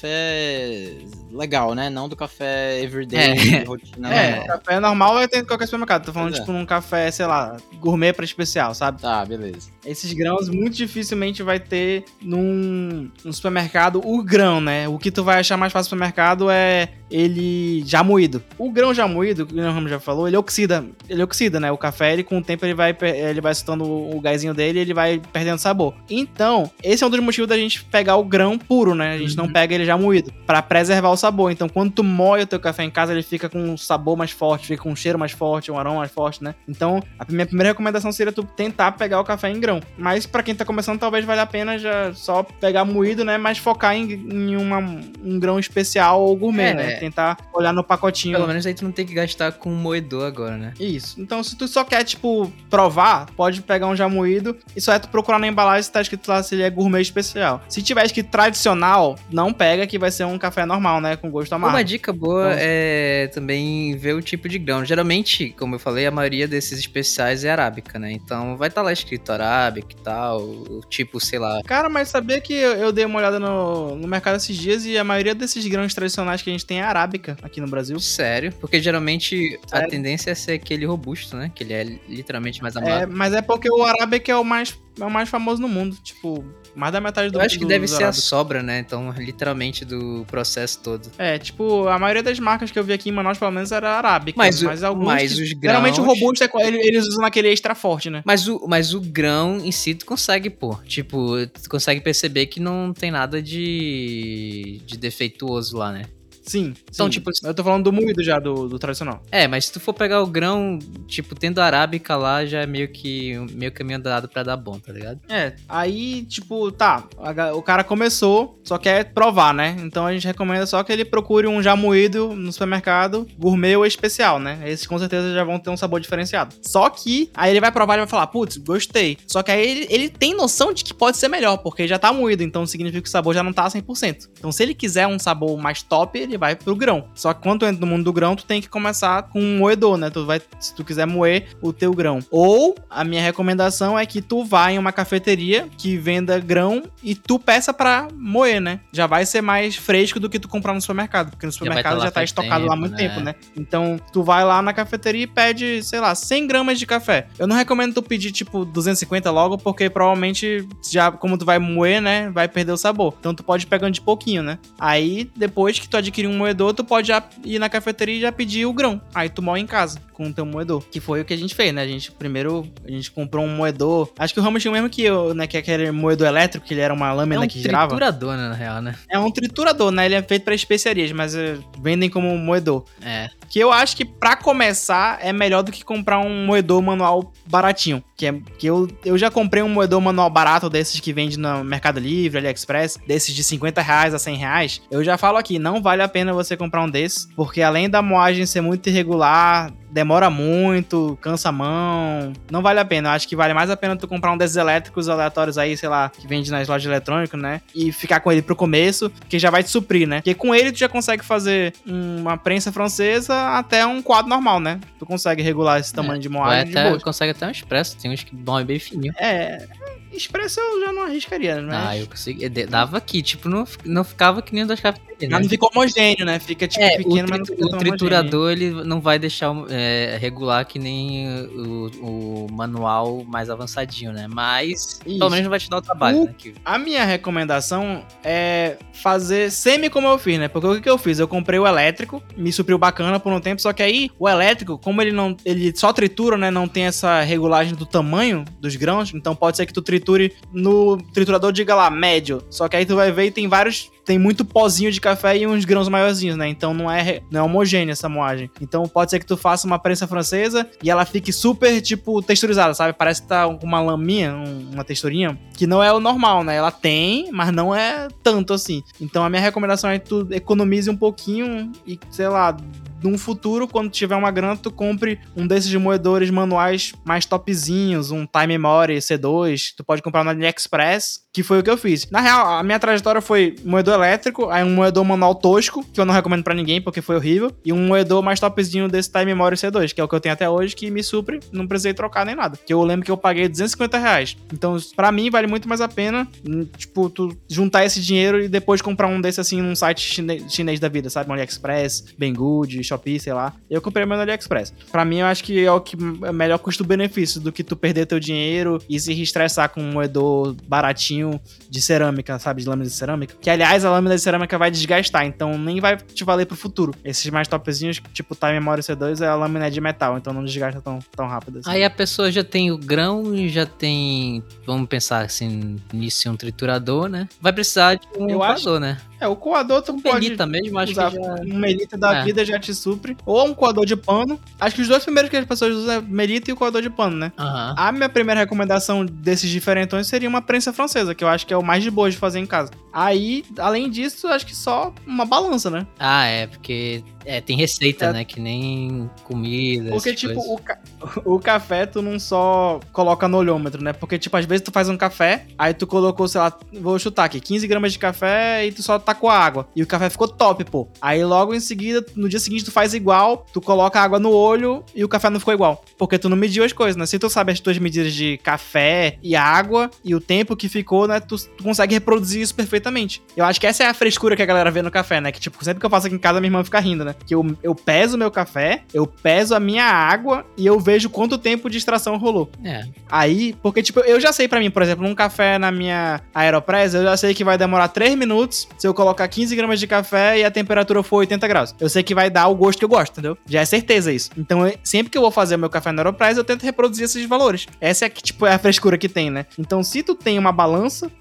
legal, né? Não do café everyday, É. rotina É, normal. café normal vai ter em qualquer supermercado. Tô falando, Pois é. tipo, num café, sei lá, gourmet pra especial, sabe? Tá, beleza. Esses grãos muito dificilmente vai ter num, num supermercado o grão, né? O que tu vai achar mais fácil no supermercado é ele já moído. O grão já moído, que o Ramos já falou, ele oxida. Ele oxida, né? O café, ele com o tempo ele vai, ele vai soltando o gásinho dele e ele vai perdendo sabor. Então, esse é um dos motivos da gente pegar o grão puro, né? A gente não Uhum. pega ele já moído, Pra preservar o sabor. Então, quando tu moe o teu café em casa, ele fica com um sabor mais forte, fica com um cheiro mais forte, um aroma mais forte, né? Então, a minha primeira recomendação seria tu tentar pegar o café em grão. Mas pra quem tá começando, talvez valha a pena já só pegar moído, né? Mas focar em, em uma- um grão especial ou gourmet, É. né? Tentar olhar no pacotinho. Pelo menos aí tu não tem que gastar com moedor agora, né? Isso. Então, se tu só quer, tipo, provar, pode pegar um já moído e só é tu procurar na embalagem se tá escrito lá se ele é gourmet especial. Se tiver escrito tradicional, não pega que vai ser um café normal, né? Com gosto amargo. Uma dica boa Então- é também ver o tipo de grão. Geralmente, como eu falei, a maioria desses especiais é arábica, né? Então vai estar lá escrito arábica e tal, o tipo, sei lá. Cara, mas sabia que eu, eu dei uma olhada no, no mercado esses dias e a maioria desses grãos tradicionais que a gente tem é arábica aqui no Brasil. Sério, porque geralmente a Sério? tendência é ser aquele robusto, né? Que ele é literalmente mais É, amargo. mas é porque o arábica é o mais, é o mais famoso no mundo. Tipo, mais da metade do Eu acho que do- deve dos ser a sobra, né? Então, literalmente do processo todo. É, tipo, a maioria das marcas que eu vi aqui em Manaus, pelo menos, era arábica. Mas, Mas, o- alguns. mas que- os grãos... Geralmente o robusto é, eles usam aquele extra forte, né? Mas o, mas o grão em si tu consegue, pô. Tipo, tu consegue perceber que não tem nada de, de defeituoso lá, né? Sim. Então, sim. tipo, Eu tô falando do moído já, do, do tradicional. É, mas se tu for pegar o grão, tipo, tendo a arábica lá, já é meio que meio caminho andado pra dar bom, tá ligado? É, aí, tipo, tá, a o cara começou, só quer provar, né? Então a gente recomenda só que ele procure um já moído no supermercado, gourmet ou especial, né? Esses com certeza já vão ter um sabor diferenciado. Só que, aí ele vai provar e vai falar, putz, gostei. Só que aí ele, ele tem noção de que pode ser melhor, porque já tá moído, então significa que o sabor já não tá 100%. Então se ele quiser um sabor mais top, ele vai pro grão. Só que quando tu entra no mundo do grão, tu tem que começar com um moedor, né? Tu vai, se tu quiser moer o teu grão. Ou a minha recomendação é que tu vá em uma cafeteria que venda grão e tu peça pra moer, né? Já vai ser mais fresco do que tu comprar no supermercado, porque no vai supermercado tá já lá tá, estocado lá há tempo, muito né? tempo, né? Então tu vai lá na cafeteria e pede, sei lá, 100 gramas de café. Eu não recomendo tu pedir tipo 250 logo, porque provavelmente já como tu vai moer, né, vai perder o sabor. Então tu pode ir pegando de pouquinho, né? Aí depois que tu adquirir um moedor, tu pode já ir na cafeteria e já pedir o grão. Aí tu moe em casa com o teu moedor. Que foi o que a gente fez, né? A gente primeiro a gente comprou um moedor. Acho que o Ramos tinha o mesmo que eu, né? Que é aquele moedor elétrico, que ele era uma lâmina é um que girava. triturador, né, na real, né? É um triturador, né? Ele é feito pra especiarias, mas eh, vendem como moedor. É. Que eu acho que pra começar é melhor do que comprar um moedor manual baratinho. Que, é, que eu, eu já comprei um moedor manual barato desses que vende no Mercado Livre, AliExpress, desses de 50 reais a 100 reais. Eu já falo aqui, não vale a pena você comprar um desses, porque além da moagem ser muito irregular, demora muito, cansa a mão, não vale a pena. Eu acho que vale mais a pena tu comprar um desses elétricos aleatórios aí, sei lá, que vende nas lojas eletrônicas, né? E ficar com ele pro começo, que já vai te suprir, né? Porque com ele tu já consegue fazer uma prensa francesa até um quadro normal, né? Tu consegue regular esse tamanho de Vai moagem de até, boa. consegue até um expresso, tem uns que bom, é bem fininho. É, expresso eu já não arriscaria, né? Ah, eu consegui. de- Dava aqui, tipo, não, não ficava que nem o das cafeterias. Mas Né? não fica homogêneo, né? Fica tipo É, pequeno, mas não fica o triturador ele não vai deixar é, regular que nem o, o manual mais avançadinho, né? Mas Isso. pelo menos não vai te dar o trabalho, O- né? Que- A minha recomendação é fazer semi como eu fiz, né? Porque o que, que eu fiz? Eu comprei o elétrico, me supriu bacana por um tempo, só que aí o elétrico, como ele não. ele só tritura, né? Não tem essa regulagem do tamanho dos grãos, então pode ser que tu triture no triturador, diga lá, médio. Só que aí tu vai ver e tem vários. Tem muito pozinho de café e uns grãos maiorzinhos, né? Então não é, não é homogênea essa moagem. Então pode ser que tu faça uma prensa francesa e ela fique super, tipo, texturizada, sabe? Parece que tá uma laminha, um- uma texturinha, que não é o normal, né? Ela tem, mas não é tanto assim. Então a minha recomendação é que tu economize um pouquinho e, sei lá, num futuro, quando tiver uma grana, tu compre um desses moedores manuais mais topzinhos, um Time Memory C2, tu pode comprar no AliExpress, que foi o que eu fiz. Na real, a minha trajetória foi moedor elétrico, aí um moedor manual tosco, que eu não recomendo pra ninguém porque foi horrível, e um moedor mais topzinho desse Time Memory C2, que é o que eu tenho até hoje, que me supre, não precisei trocar nem nada. Que eu lembro que eu paguei 250 reais. Então, pra mim, vale muito mais a pena, hum, tipo, tu juntar esse dinheiro e depois comprar um desse assim num site chine- chinês da vida, sabe? Um AliExpress, Banggood, Shopee, sei lá. Eu comprei meu no AliExpress. Pra mim, eu acho que é o que é melhor custo-benefício do que tu perder teu dinheiro e se estressar com um moedor baratinho de cerâmica, sabe? De lâmina de cerâmica. Que, aliás, a lâmina de cerâmica vai desgastar, então nem vai te valer pro futuro. Esses mais topzinhos, tipo Time Memory C2, a lâmina é de metal, então não desgasta tão, tão rápido assim. Aí a pessoa já tem o grão e já tem. Vamos pensar assim, nisso um triturador, né? Vai precisar de um Eu acho- coador, né? É, o coador tu Um pode Benita mesmo, acho usar que já. um melita da É. vida já te supre. Ou um coador de pano. Acho que os dois primeiros que as pessoas usam é melita e o coador de pano, né? Aham. A minha primeira recomendação desses diferentões seria uma prensa francesa, que eu acho que é o mais de boa de fazer em casa. Aí, além disso, acho que só uma balança, né? Ah, é, porque é, tem receita, É. né? Que nem comida. Porque, essas tipo, o, ca- o café tu não só coloca no olhômetro, né? Porque, tipo, às vezes tu faz um café, aí tu colocou, sei lá, vou chutar aqui, 15 gramas de café e tu só tacou a água. E o café ficou top, pô. Aí logo em seguida, no dia seguinte, tu faz igual, tu coloca água no olho e o café não ficou igual. Porque tu não mediu as coisas, né? Se tu sabe as tuas medidas de café e água e o tempo que ficou, né? Tu, tu consegue reproduzir isso perfeitamente. Eu acho que essa é a frescura que a galera vê no café, né? Que, tipo, sempre que eu faço aqui em casa, minha irmã fica rindo, né? Que eu, eu peso o meu café, eu peso a minha água e eu vejo quanto tempo de extração rolou. É. Aí, porque, tipo, eu já sei pra mim, por exemplo, um café na minha Aeropress, eu já sei que vai demorar 3 minutos se eu colocar 15 gramas de café e a temperatura for 80 graus. Eu sei que vai dar o gosto que eu gosto, entendeu? Já é certeza isso. Então, eu- sempre que eu vou fazer o meu café na Aeropress, eu tento reproduzir esses valores. Essa é que, tipo, é a frescura que tem, né? Então, se tu tem uma balança,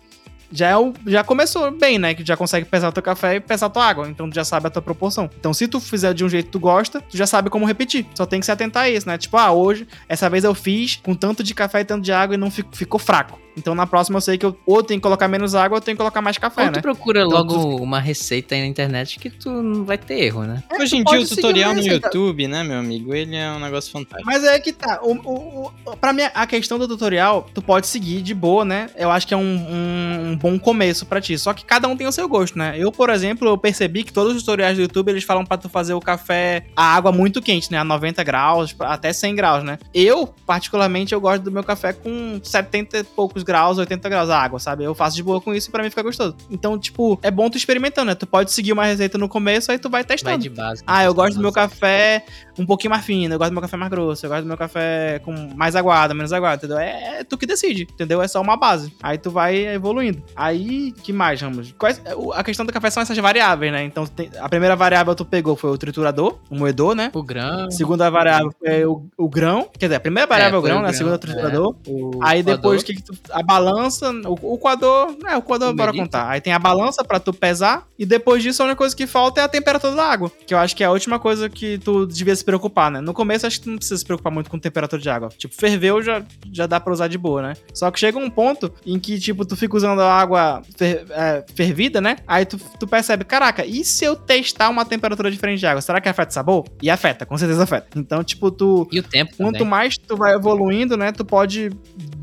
já, é o, já começou bem, né? Que já consegue pesar o teu café e pesar a tua água. Então tu já sabe a tua proporção. Então, se tu fizer de um jeito que tu gosta, tu já sabe como repetir. Só tem que se atentar a isso, né? Tipo, ah, hoje, essa vez eu fiz com tanto de café e tanto de água e não fi- ficou fraco. Então na próxima eu sei que eu ou tenho que colocar menos água ou tenho que colocar mais café, Ou tu né? procura Então, logo tu uma receita aí na internet que tu não vai ter erro, né? É, Hoje em tu dia o tutorial no. YouTube, né, meu amigo? Ele é um negócio fantástico. Mas é que tá. O, o, o, pra mim, a questão do tutorial, tu pode seguir de boa, né? Eu acho que é um, um, um bom começo pra ti. Só que cada um tem o seu gosto, né? Eu, por exemplo, eu percebi que todos os tutoriais do YouTube, eles falam pra tu fazer o café, a água muito quente, né? A 90 graus, até 100 graus, né? Eu, particularmente, eu gosto do meu café com 70 e poucos graus, 80 graus a água, sabe? Eu faço de boa com isso e pra mim fica gostoso. Então, tipo, é bom tu experimentando, né? Tu pode seguir uma receita no começo, aí tu vai testando. Vai de base. Ah, eu gosto do meu café um pouquinho mais fino, eu gosto do meu café mais grosso, eu gosto do meu café com mais aguado, menos aguado, entendeu? É, é tu que decide, entendeu? É só uma base. Aí tu vai evoluindo. Aí, que mais, Ramos? Quais, a questão do café são essas variáveis, né? Então, tem- a primeira variável tu pegou foi o triturador, o moedor, né? O grão. A segunda variável foi o, o grão. Quer dizer, a primeira variável é o foi grão, o né? A segunda é o é. triturador. O Aí depois coador. que, que tu, a balança, o, o coador, é, o coador bora contar. Aí tem a balança pra tu pesar e depois disso a única coisa que falta é a temperatura da água, que eu acho que é a última coisa que tu devia se preocupar, né? No começo acho que tu não precisa se preocupar muito com temperatura de água. Tipo, ferveu já já dá pra usar de boa, né? Só que chega um ponto em que tipo tu fica usando a água fer- é, fervida, né? Aí tu, tu percebe, caraca, e se eu testar uma temperatura diferente de água, será que afeta o sabor? E afeta, com certeza afeta. Então, tipo, tu E o tempo Quanto também. mais tu vai evoluindo, né, tu pode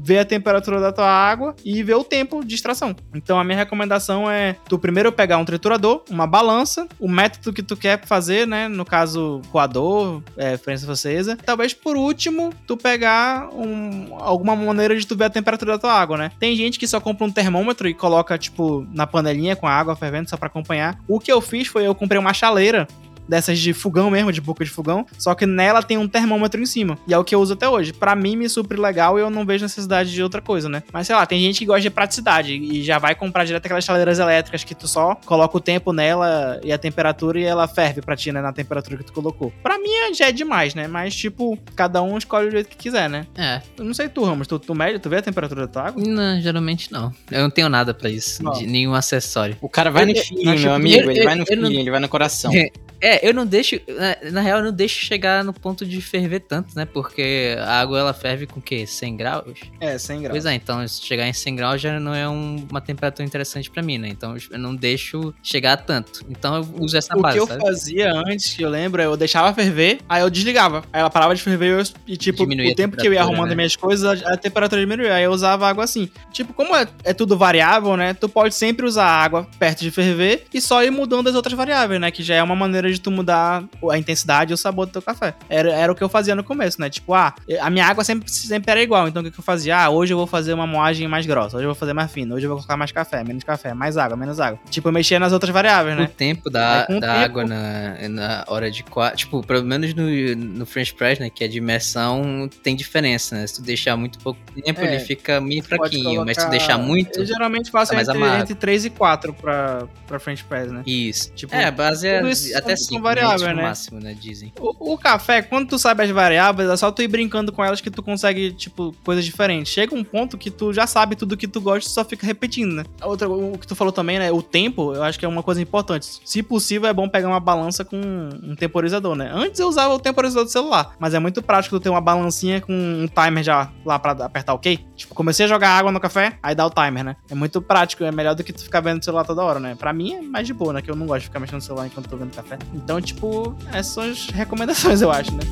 ver a temperatura da tua água e ver o tempo de extração. Então a minha recomendação é tu primeiro pegar um triturador, uma balança, o método que tu quer fazer, né, no caso coador, é, prensa francesa. Talvez por último tu pegar um- alguma maneira de tu ver a temperatura da tua água, né? Tem gente que só compra um termômetro e coloca tipo na panelinha com a água fervendo só pra acompanhar. O que eu fiz foi eu comprei uma chaleira dessas de fogão mesmo, de boca de fogão, só que nela tem um termômetro em cima. E é o que eu uso até hoje. Pra mim me supre legal e eu não vejo necessidade de outra coisa, né? Mas sei lá, tem gente que gosta de praticidade e já vai comprar direto aquelas chaleiras elétricas que tu só coloca o tempo nela e a temperatura e ela ferve pra ti, né, na temperatura que tu colocou. Pra mim já é demais, né? Mas tipo, cada um escolhe o jeito que quiser, né? É. Eu não sei tu, Ramos, tu, tu mede, tu vê a temperatura da tua água? Não, geralmente não. Eu não tenho nada pra isso. Nenhum acessório. O cara vai no Eu- feeling, acho meu amigo. eu- Ele eu- vai no feeling, ele vai no coração. É, eu não deixo. Na, na real, eu não deixo chegar no ponto de ferver tanto, né? Porque a água ela ferve com o quê? 100 graus? É, 100 graus. Pois é, então se chegar em 100 graus já não é um- uma temperatura interessante pra mim, né? Então eu não deixo chegar tanto. Então eu uso essa O base, que eu sabe? fazia antes, que eu lembro, é eu deixava ferver, aí eu desligava. Aí ela parava de ferver e, eu- e, tipo, Diminuía o tempo que eu ia arrumando né? minhas coisas, a, a temperatura diminuía. Aí eu usava água assim. Tipo, como é, é tudo variável, né? Tu pode sempre usar água perto de ferver e só ir mudando as outras variáveis, né? Que já é uma maneira de tu mudar a intensidade e o sabor do teu café. Era, era o que eu fazia no começo, né? Tipo, ah, a minha água sempre, sempre era igual. Então o que eu fazia? Ah, hoje eu vou fazer uma moagem mais grossa, hoje eu vou fazer mais fina, hoje eu vou colocar mais café, menos café, mais água, menos água. Tipo, eu mexia nas outras variáveis, né? O tempo da, Aí, da tempo... água na, na hora de quatro. Tipo, pelo menos no, no French Press, né? Que é de imersão, tem diferença, né? Se tu deixar muito pouco tempo, é, ele fica meio fraquinho. Colocar... Mas se tu deixar muito. Eu geralmente faço tá entre, entre 3 e 4 pra, pra French Press, né? Isso. Tipo, é, a base é até minutos são variáveis, né? máximo, né? Dizem. O, o, café, quando tu sabe as variáveis, é só tu ir brincando com elas que tu consegue, tipo, coisas diferentes. Chega um ponto que tu já sabe tudo que tu gosta e só fica repetindo, né? Outra, o que tu falou também, né? O tempo, eu acho que é uma coisa importante. Se possível, é bom pegar uma balança com um temporizador, né? Antes eu usava o temporizador do celular, mas é muito prático tu ter uma balancinha com um timer já lá pra apertar OK. Tipo, comecei a jogar água no café, aí dá o timer, né? É muito prático, é melhor do que tu ficar vendo o celular toda hora, né? Pra mim é mais de boa, né? Que eu não gosto de ficar mexendo no celular enquanto tô vendo café. Então, tipo, essas são as recomendações, eu acho, né?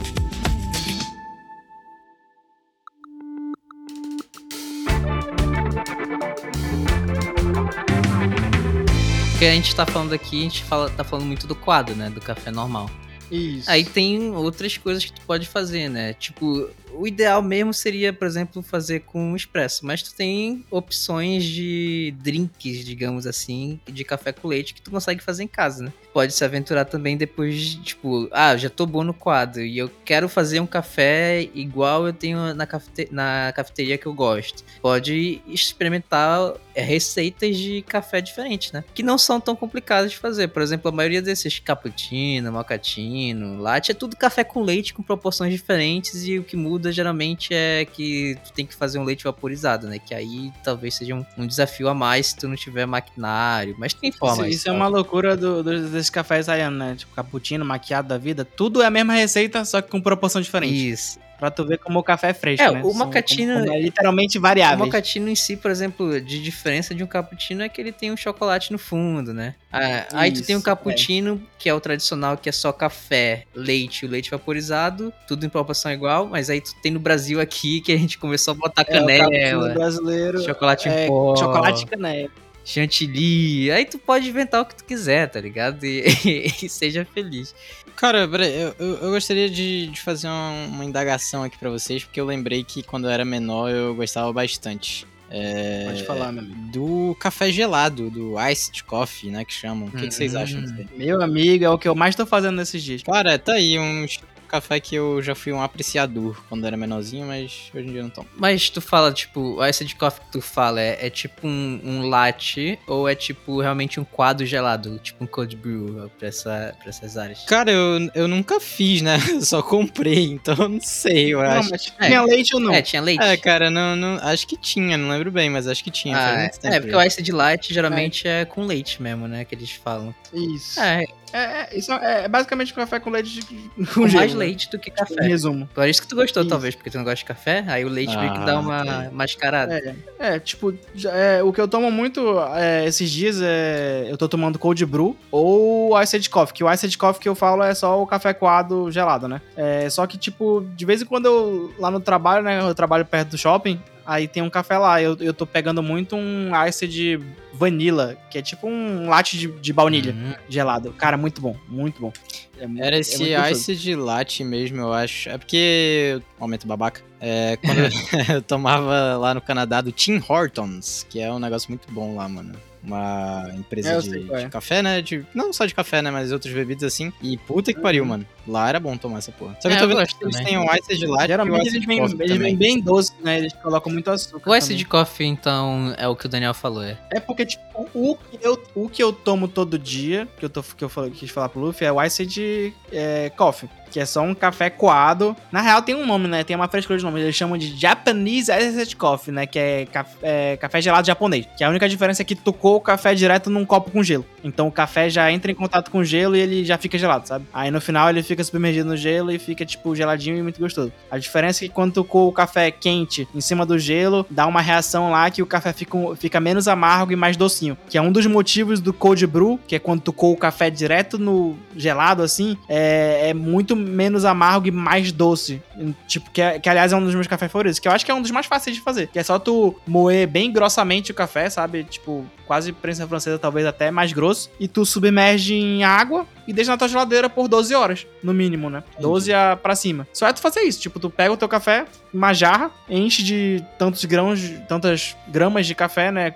Porque a gente tá falando aqui, a gente fala, tá falando muito do quadro, né, do café normal. Isso. Aí tem outras coisas que tu pode fazer, né? Tipo, o ideal mesmo seria, por exemplo, fazer com expresso, mas tu tem opções de drinks, digamos assim, de café com leite que tu consegue fazer em casa, né? Pode se aventurar também depois, de, tipo, ah, já tô bom no quadro e eu quero fazer um café igual eu tenho na, cafete na cafeteria que eu gosto. Pode experimentar é, receitas de café diferentes, né? Que não são tão complicadas de fazer. Por exemplo, a maioria desses cappuccino, mocatino, latte é tudo café com leite com proporções diferentes e o que muda geralmente é que tu tem que fazer um leite vaporizado, né? Que aí talvez seja um, um desafio a mais se tu não tiver maquinário, mas tem Isso, forma. isso é uma loucura do, do- desses cafés italianos, né? Tipo, cappuccino, maquiado da vida. Tudo é a mesma receita, só que com proporção diferente. Isso. Pra tu ver como o café é fresco, É, né? o macatino- como é literalmente O variáveis. mocatino em si, por exemplo, de diferença de um cappuccino é que ele tem um chocolate no fundo, né? Ah, aí tu tem um Isso, cappuccino, que é o tradicional, que é só café, leite e o leite vaporizado, tudo em proporção igual, mas aí tu tem no Brasil aqui que a gente começou a botar É, o canela, brasileiro. chocolate em é, pó, chocolate e canela. Chantilly, aí tu pode inventar o que tu quiser, tá ligado? E, e seja feliz. Cara, peraí, eu, eu, eu gostaria de, de fazer uma, uma indagação aqui pra vocês, porque eu lembrei que quando eu era menor eu gostava bastante. É, Pode falar, meu amigo. do café gelado, do iced coffee, né, que chamam. O que, que vocês Hum. acham disso aí? Meu amigo, é o que eu mais tô fazendo nesses dias. Cara, tá aí um de café que eu já fui um apreciador quando era menorzinho, mas hoje em dia não tomo. Mas tu fala, tipo, o Ice de Coffee que tu fala é, é tipo um, um latte ou é tipo realmente um quadro gelado, tipo um cold brew pra, essa, pra essas áreas? Cara, eu, eu nunca fiz, né? Eu só comprei, então eu não sei, eu Não, acho. mas É. tinha leite ou não? É, tinha leite? É, cara, não, não, acho que tinha, não lembro bem, mas acho que tinha. faz Ah, muito é, tempo é, porque o Ice de Light geralmente é. com leite mesmo, né? Que eles falam. Isso. É, É, é, isso é, é basicamente café com leite de, com com gelo, mais né? leite do que Em café. resumo. Por isso que tu gostou, Isso. talvez, porque tu não gosta de café, aí o leite meio que Ah, dá uma ok. mascarada. É, é, tipo, é, o que eu tomo muito é, esses dias é. Eu tô tomando cold brew ou iced coffee. Que o iced coffee que eu falo é só o café coado gelado, né? É, só que, tipo, de vez em quando eu. Lá no trabalho, né? Eu trabalho perto do shopping. Aí tem um café lá. Eu, eu tô pegando muito um iced vanilla, que é tipo um latte de, de baunilha Hum, gelado. Cara, muito bom, muito bom. É mu- Era é esse muito gostoso. ice de latte mesmo, eu acho. É porque. Momento babaca. É, quando eu tomava lá no Canadá do Tim Hortons, que é um negócio muito bom lá, mano. Uma empresa É, de, sei qual é. de café, né? De, não só de café, né? Mas outras bebidas assim. E puta que pariu, mano. Lá era bom tomar essa porra. Só que É, eu tô vendo que eles têm o ice de latte o Geralmente eles de vêm, também. bem doces, né? Eles colocam muito açúcar. O Ice de Coffee, então, é o que o Daniel falou, é. É porque, tipo, o que eu, o que eu tomo todo dia, que eu, tô, que eu falei- quis falar pro Luffy, é o Ice de é, Coffee. Que é só um café coado. Na real, tem um nome, né? Tem uma frescura de nome. Eles chamam de Japanese Iced Coffee, né? Que é, é café gelado japonês. Que a única diferença é que tu coa o café direto num copo com gelo. Então o café já entra em contato com o gelo e ele já fica gelado, sabe? Aí no final ele fica submergido no gelo e fica, tipo, geladinho e muito gostoso. A diferença é que quando tu coa o café quente em cima do gelo, dá uma reação lá que o café fica, fica menos amargo e mais docinho. Que é um dos motivos do cold brew, que é quando tu coa o café direto no gelado, assim, é, é muito menos amargo e mais doce. Tipo, que, é- que aliás é um dos meus cafés favoritos, que eu acho que é um dos mais fáceis de fazer. Que é só tu moer bem grossamente o café, sabe? Tipo, quase prensa francesa, talvez até mais grosso. E tu submerge em água e deixa na tua geladeira por 12 horas, no mínimo, né? 12 a, pra cima. Só é tu fazer isso. Tipo, tu pega o teu café, uma jarra, enche de tantos grãos, tantas gramas de café, né?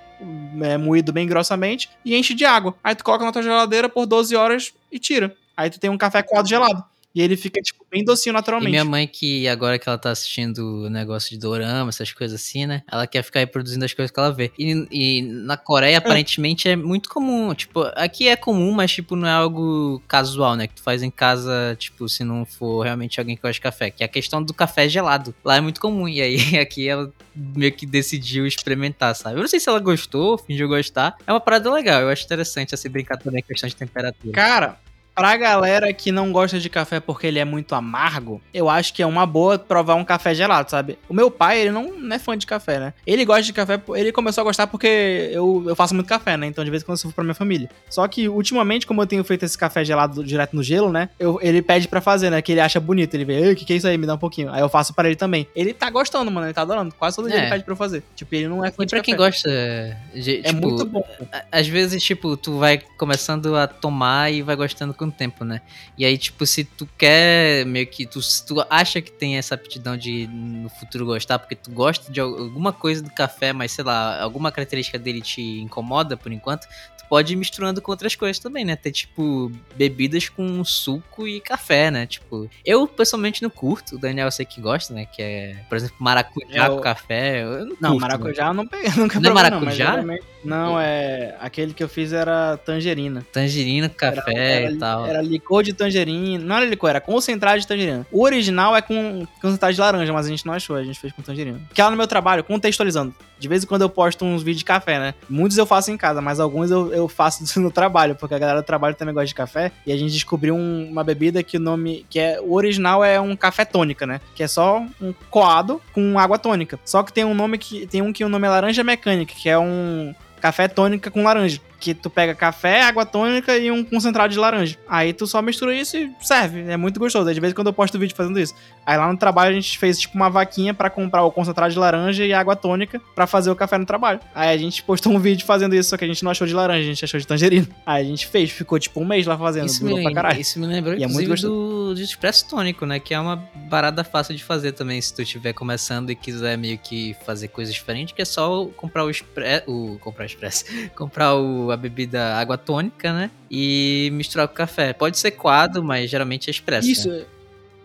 é, moído bem grossamente, e enche de água. Aí tu coloca na tua geladeira por 12 horas e tira. Aí tu tem um café coado gelado. E ele fica, tipo, bem docinho E naturalmente. minha mãe, que agora que ela tá assistindo o negócio de dorama, essas coisas assim, né? Ela quer ficar reproduzindo as coisas que ela vê. E, e na Coreia, aparentemente, é muito comum. Tipo, aqui é comum, mas, tipo, não é algo casual, né? Que tu faz em casa, tipo, se não for realmente alguém que gosta de café. Que é a questão do café gelado. Lá é muito comum. E aí, aqui ela meio que decidiu experimentar, sabe? Eu não sei se ela gostou, fingiu gostar. É uma parada legal. Eu acho interessante, assim, brincar também com a questão de temperatura. Cara, pra galera que não gosta de café porque ele é muito amargo, eu acho que é uma boa provar um café gelado, sabe? O meu pai, ele não, não é fã de café, né? Ele gosta de café, ele começou a gostar porque eu, eu faço muito café, né? Então de vez em quando eu sirvo pra minha família. Só que ultimamente, como eu tenho feito esse café gelado direto no gelo, né? Eu, ele pede pra fazer, né? Que ele acha bonito. Ele vê, "Ei, o que, que é isso aí? Me dá um pouquinho. Aí eu faço pra ele também. Ele tá gostando, mano. Ele tá adorando. Quase todo dia É. ele pede pra eu fazer. Tipo, ele não é fã E de pra café. quem gosta, É tipo, muito bom. Às vezes, tipo, tu vai começando a tomar e vai gostando com o tempo, né? E aí, tipo, se tu quer meio que. Tu, se tu acha que tem essa aptidão de no futuro gostar, porque tu gosta de al- alguma coisa do café, mas sei lá, alguma característica dele te incomoda por enquanto, tu pode ir misturando com outras coisas também, né? Ter, tipo, bebidas com suco e café, né? Tipo, eu pessoalmente não curto, o Daniel eu sei que gosta, né? Que é, por exemplo, maracujá Eu- com café. Eu não, Não, curto, maracujá eu não peguei, nunca Não é maracujá? mas geralmente- Não, é. Aquele que eu fiz era tangerina. Tangerina com Era- café era, e tal. Era licor de tangerina. Não era licor, era concentrado de tangerina. O original é com concentrado de laranja, mas a gente não achou, a gente fez com tangerina. Porque lá no meu trabalho, contextualizando, de vez em quando eu posto uns vídeos de café, né? Muitos eu faço em casa, mas alguns eu, eu faço no trabalho, porque a galera do trabalho também gosta de café. E a gente descobriu um- uma bebida que o nome. que é. O original é um café tônica, né? Que é só um coado com água tônica. Só que tem um nome que. Tem um que o nome é laranja mecânica, que é um café tônica com laranja. Que tu pega café, água tônica e um concentrado de laranja. Aí tu só mistura isso e serve. É muito gostoso. De vez em quando eu posto vídeo fazendo isso. Aí lá no trabalho a gente fez tipo uma vaquinha para comprar o concentrado de laranja e água tônica para fazer o café no trabalho. Aí a gente postou um vídeo fazendo isso, só que a gente não achou de laranja, a gente achou de tangerina. Aí a gente fez, ficou tipo um mês lá fazendo. Isso me, pra caralho. isso me lembrou, E é muito inclusive, do, do expresso tônico, né? Que é uma parada fácil de fazer também, se tu estiver começando e quiser meio que fazer coisas diferentes, que é só comprar o expresso, o, comprar o expresso, comprar o, a bebida água tônica, né? E misturar com café. Pode ser coado, mas geralmente é expresso. Isso, né?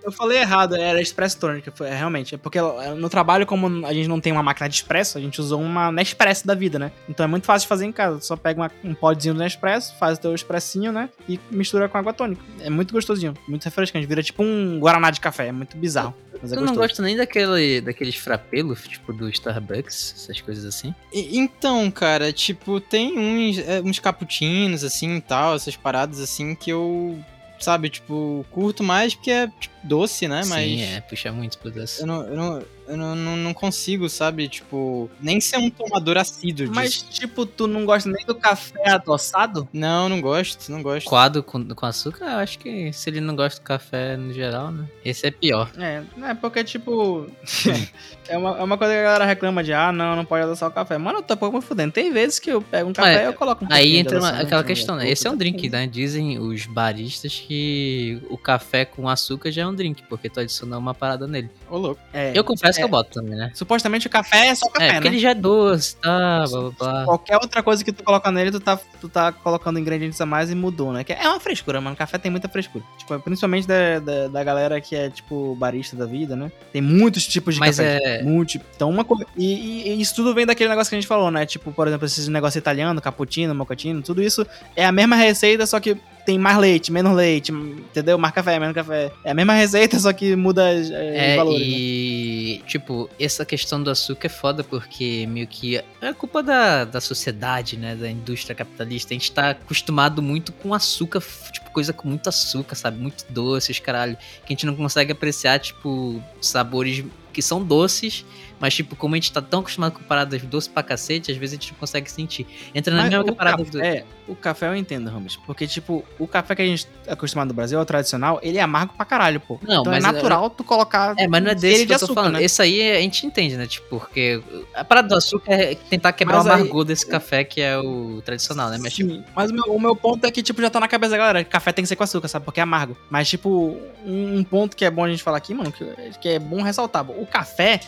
eu falei errado, era expresso tônica, foi- é, realmente. É porque é, no trabalho, como a gente não tem uma máquina de expresso, a gente usou uma Nespresso da vida, né? Então é muito fácil de fazer em casa. Tu só pega uma- um podzinho do Nespresso, faz o teu expressinho, né? E mistura com água tônica. É muito gostosinho, muito refrescante. Vira tipo um Guaraná de café, é muito bizarro. Mas é Eu não gosto nem daquele, daqueles frapelos, tipo do Starbucks, essas coisas assim. E- Então, cara, tipo, tem uns, é, uns cappuccinos, assim, e tal, essas paradas, assim, que eu, sabe, tipo, curto mais porque é, tipo, doce, né? Mas Sim, é, puxa muito pro doce. eu, não, eu, não, eu não, não, consigo, sabe, tipo, nem ser um tomador assíduo disso. Mas, tipo, tu não gosta nem do café adoçado? Não, não gosto, não gosto. Coado com, com açúcar, eu acho que se ele não gosta do café no geral, né? Esse é pior. É, é porque, tipo. é, uma, é uma coisa que a galera reclama de, ah, não, não pode adoçar o café. Mano, eu tô pouco me fudendo. Tem vezes que eu pego um café e eu coloco um Aí entra uma- aquela né? questão, né? Esse é um drink, né? Dizem os baristas que o café com açúcar já é um drink, porque tu adicionou uma parada nele. Ô, louco. É, Eu confesso que é. eu boto também, né? Supostamente o café é só É, café, porque né? ele já é doce, tá, blá blá blá. Qualquer outra coisa que tu coloca nele, tu tá, tu tá colocando ingredientes a mais e mudou, né? Que é uma frescura, mano. Café tem muita frescura. Tipo, principalmente da, da, da galera que é, tipo, barista da vida, né? Tem muitos tipos de Mas café. é- Muito. Então, uma coisa. E, e- e isso tudo vem daquele negócio que a gente falou, né? Tipo, por exemplo, esses negócios italianos, cappuccino, mocatino, tudo isso é a mesma receita, só que tem mais leite, menos leite, entendeu? Mais café, menos café. É a mesma receita, só que muda é, os É, valores. né? e, tipo, essa questão do açúcar é foda porque meio que é culpa da, da sociedade, né, da indústria capitalista. A gente tá acostumado muito com açúcar, tipo, coisa com muito açúcar, sabe? Muito doces, caralho. Que a gente não consegue apreciar, tipo, sabores que são doces, mas, tipo, como a gente tá tão acostumado com paradas doces pra cacete, às vezes a gente não consegue sentir. Entra na Mas mesma parada do... café, o café eu entendo, Ramos. Porque, tipo, o café que a gente é acostumado no Brasil, é o tradicional, ele é amargo pra caralho, pô. Não, então é mas é- natural tu colocar. É, mas não é desse que de eu tô açúcar, falando. né? Esse aí a gente entende, né? Tipo, porque a parada do açúcar é tentar quebrar Mas o aí- amargor desse café que é o tradicional, né? Mas, tipo, Sim, mas o meu, o meu ponto é que, tipo, já tá na cabeça da galera. Café tem que ser com açúcar, sabe? Porque é amargo. Mas, tipo, um, um ponto que é bom a gente falar aqui, mano, que, que é bom ressaltar. O café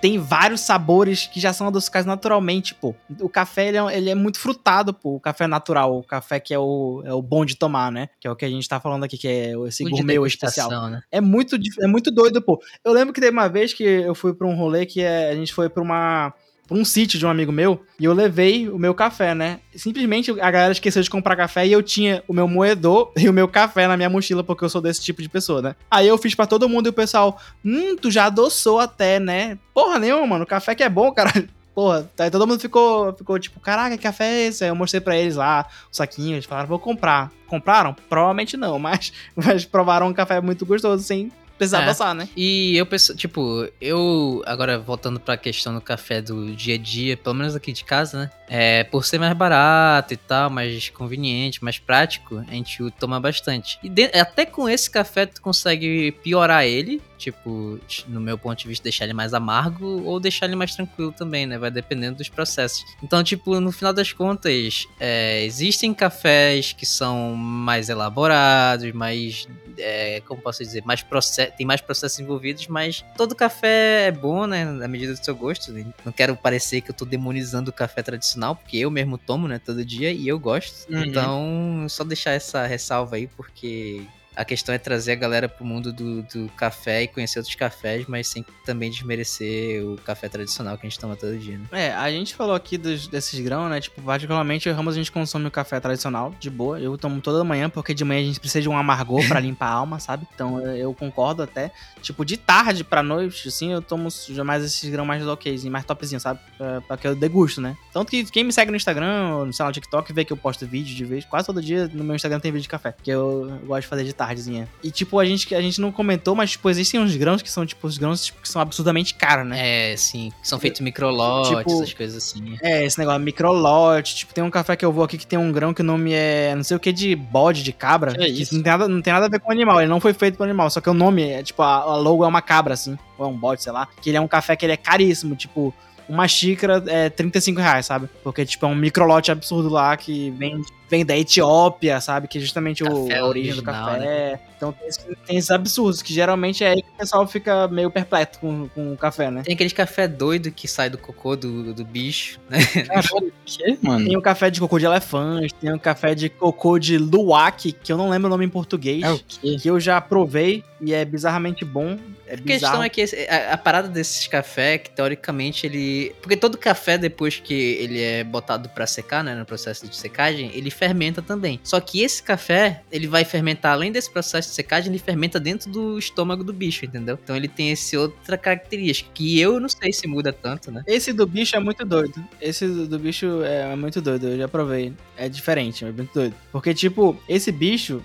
tem vários sabores que já são adocicados naturalmente, pô. O café, ele é, ele é muito frutado, pô. O café natural, o café que é o, é o bom de tomar, né? Que é o que a gente tá falando aqui, que é esse o de gourmet especial. né? É muito, é muito doido, pô. Eu lembro que teve uma vez que eu fui pra um rolê que é- a gente foi pra uma. Pra um sítio de um amigo meu e eu levei o meu café, né? Simplesmente a galera esqueceu de comprar café e eu tinha o meu moedor e o meu café na minha mochila porque eu sou desse tipo de pessoa, né? Aí eu fiz pra todo mundo e o pessoal, hum, tu já adoçou até, né? Porra nenhuma, mano. Café que é bom, cara. Porra, aí todo mundo ficou, ficou tipo, caraca, que café é esse? Aí eu mostrei pra eles lá o saquinho, eles falaram, vou comprar. Compraram? Provavelmente não, mas, mas provaram um café muito gostoso sem precisar É. né? E eu penso, tipo, eu. Agora voltando pra questão do café do dia a dia, pelo menos aqui de casa, né? É, por ser mais barato e tal, mais conveniente, mais prático, a gente o toma bastante. E de- até com esse café tu consegue piorar ele, tipo, no meu ponto de vista, deixar ele mais amargo ou deixar ele mais tranquilo também, né? Vai dependendo dos processos. Então, tipo, no final das contas, é, existem cafés que são mais elaborados, mais é, como posso dizer, mais processo, tem mais processos envolvidos, mas todo café é bom, né, na medida do seu gosto. né? Não quero parecer que eu tô demonizando o café tradicional, porque eu mesmo tomo, né, todo dia e eu gosto. Uhum. Então, só deixar essa ressalva aí, porque a questão é trazer a galera pro mundo do, do café e conhecer outros cafés, mas sem também desmerecer o café tradicional que a gente toma todo dia, né? É, a gente falou aqui dos- desses grãos, né? Tipo, particularmente, o Ramos a gente consome o café tradicional, de boa. Eu tomo toda manhã, porque de manhã a gente precisa de um amargor pra limpar a alma, sabe? Então eu, eu concordo até. Tipo, de tarde pra noite, assim, eu tomo mais esses grãos mais okzinho, mais topzinho, sabe? Pra, pra que eu degusto, né? Tanto que quem me segue no Instagram, ou sei lá, no TikTok, vê que eu posto vídeo de vez. Quase todo dia no meu Instagram tem vídeo de café, que eu, eu gosto de fazer de tarde. Tardezinha. E, tipo, a gente, a gente não comentou, mas, tipo, existem uns grãos que são, tipo, os grãos tipo, que são absurdamente caros, né? É, sim. São feitos microlotes, Tipo, essas coisas assim. É, esse negócio microlote. Tipo, tem um café que eu vou aqui que tem um grão que o nome é não sei o que de bode, de cabra. Que é isso? Não tem, nada, não tem nada a ver com animal. Ele não foi feito pro animal. Só que o nome é, tipo, a, a logo é uma cabra, assim. Ou é um bode, sei lá. Que ele é um café que ele é caríssimo. Tipo, uma xícara é 35 reais, sabe? Porque, tipo, é um microlote absurdo lá que vem, vem da Etiópia, sabe? Que é justamente o, Café a origem do café. Então tem, tem esses absurdos, que geralmente é aí que o pessoal fica meio perplexo com, com o café, né? Tem aquele café doido que sai do cocô do, do bicho, né? Caralho, o que, mano? Tem o café de cocô de elefante, tem o café de cocô de luwak, que eu não lembro o nome em português, É o quê? que eu já provei e é bizarramente bom. É A questão bizarro. é que esse- a, a parada desses café, que teoricamente ele. Porque todo café, depois que ele é botado pra secar, né? No processo de secagem, ele fermenta também. Só que esse café, ele vai fermentar, além desse processo de secagem, ele fermenta dentro do estômago do bicho, entendeu? Então ele tem esse outra característica, que eu não sei se muda tanto, né? Esse do bicho é muito doido. Esse do bicho é muito doido, eu já provei. É diferente, é muito doido. Porque, tipo, esse bicho.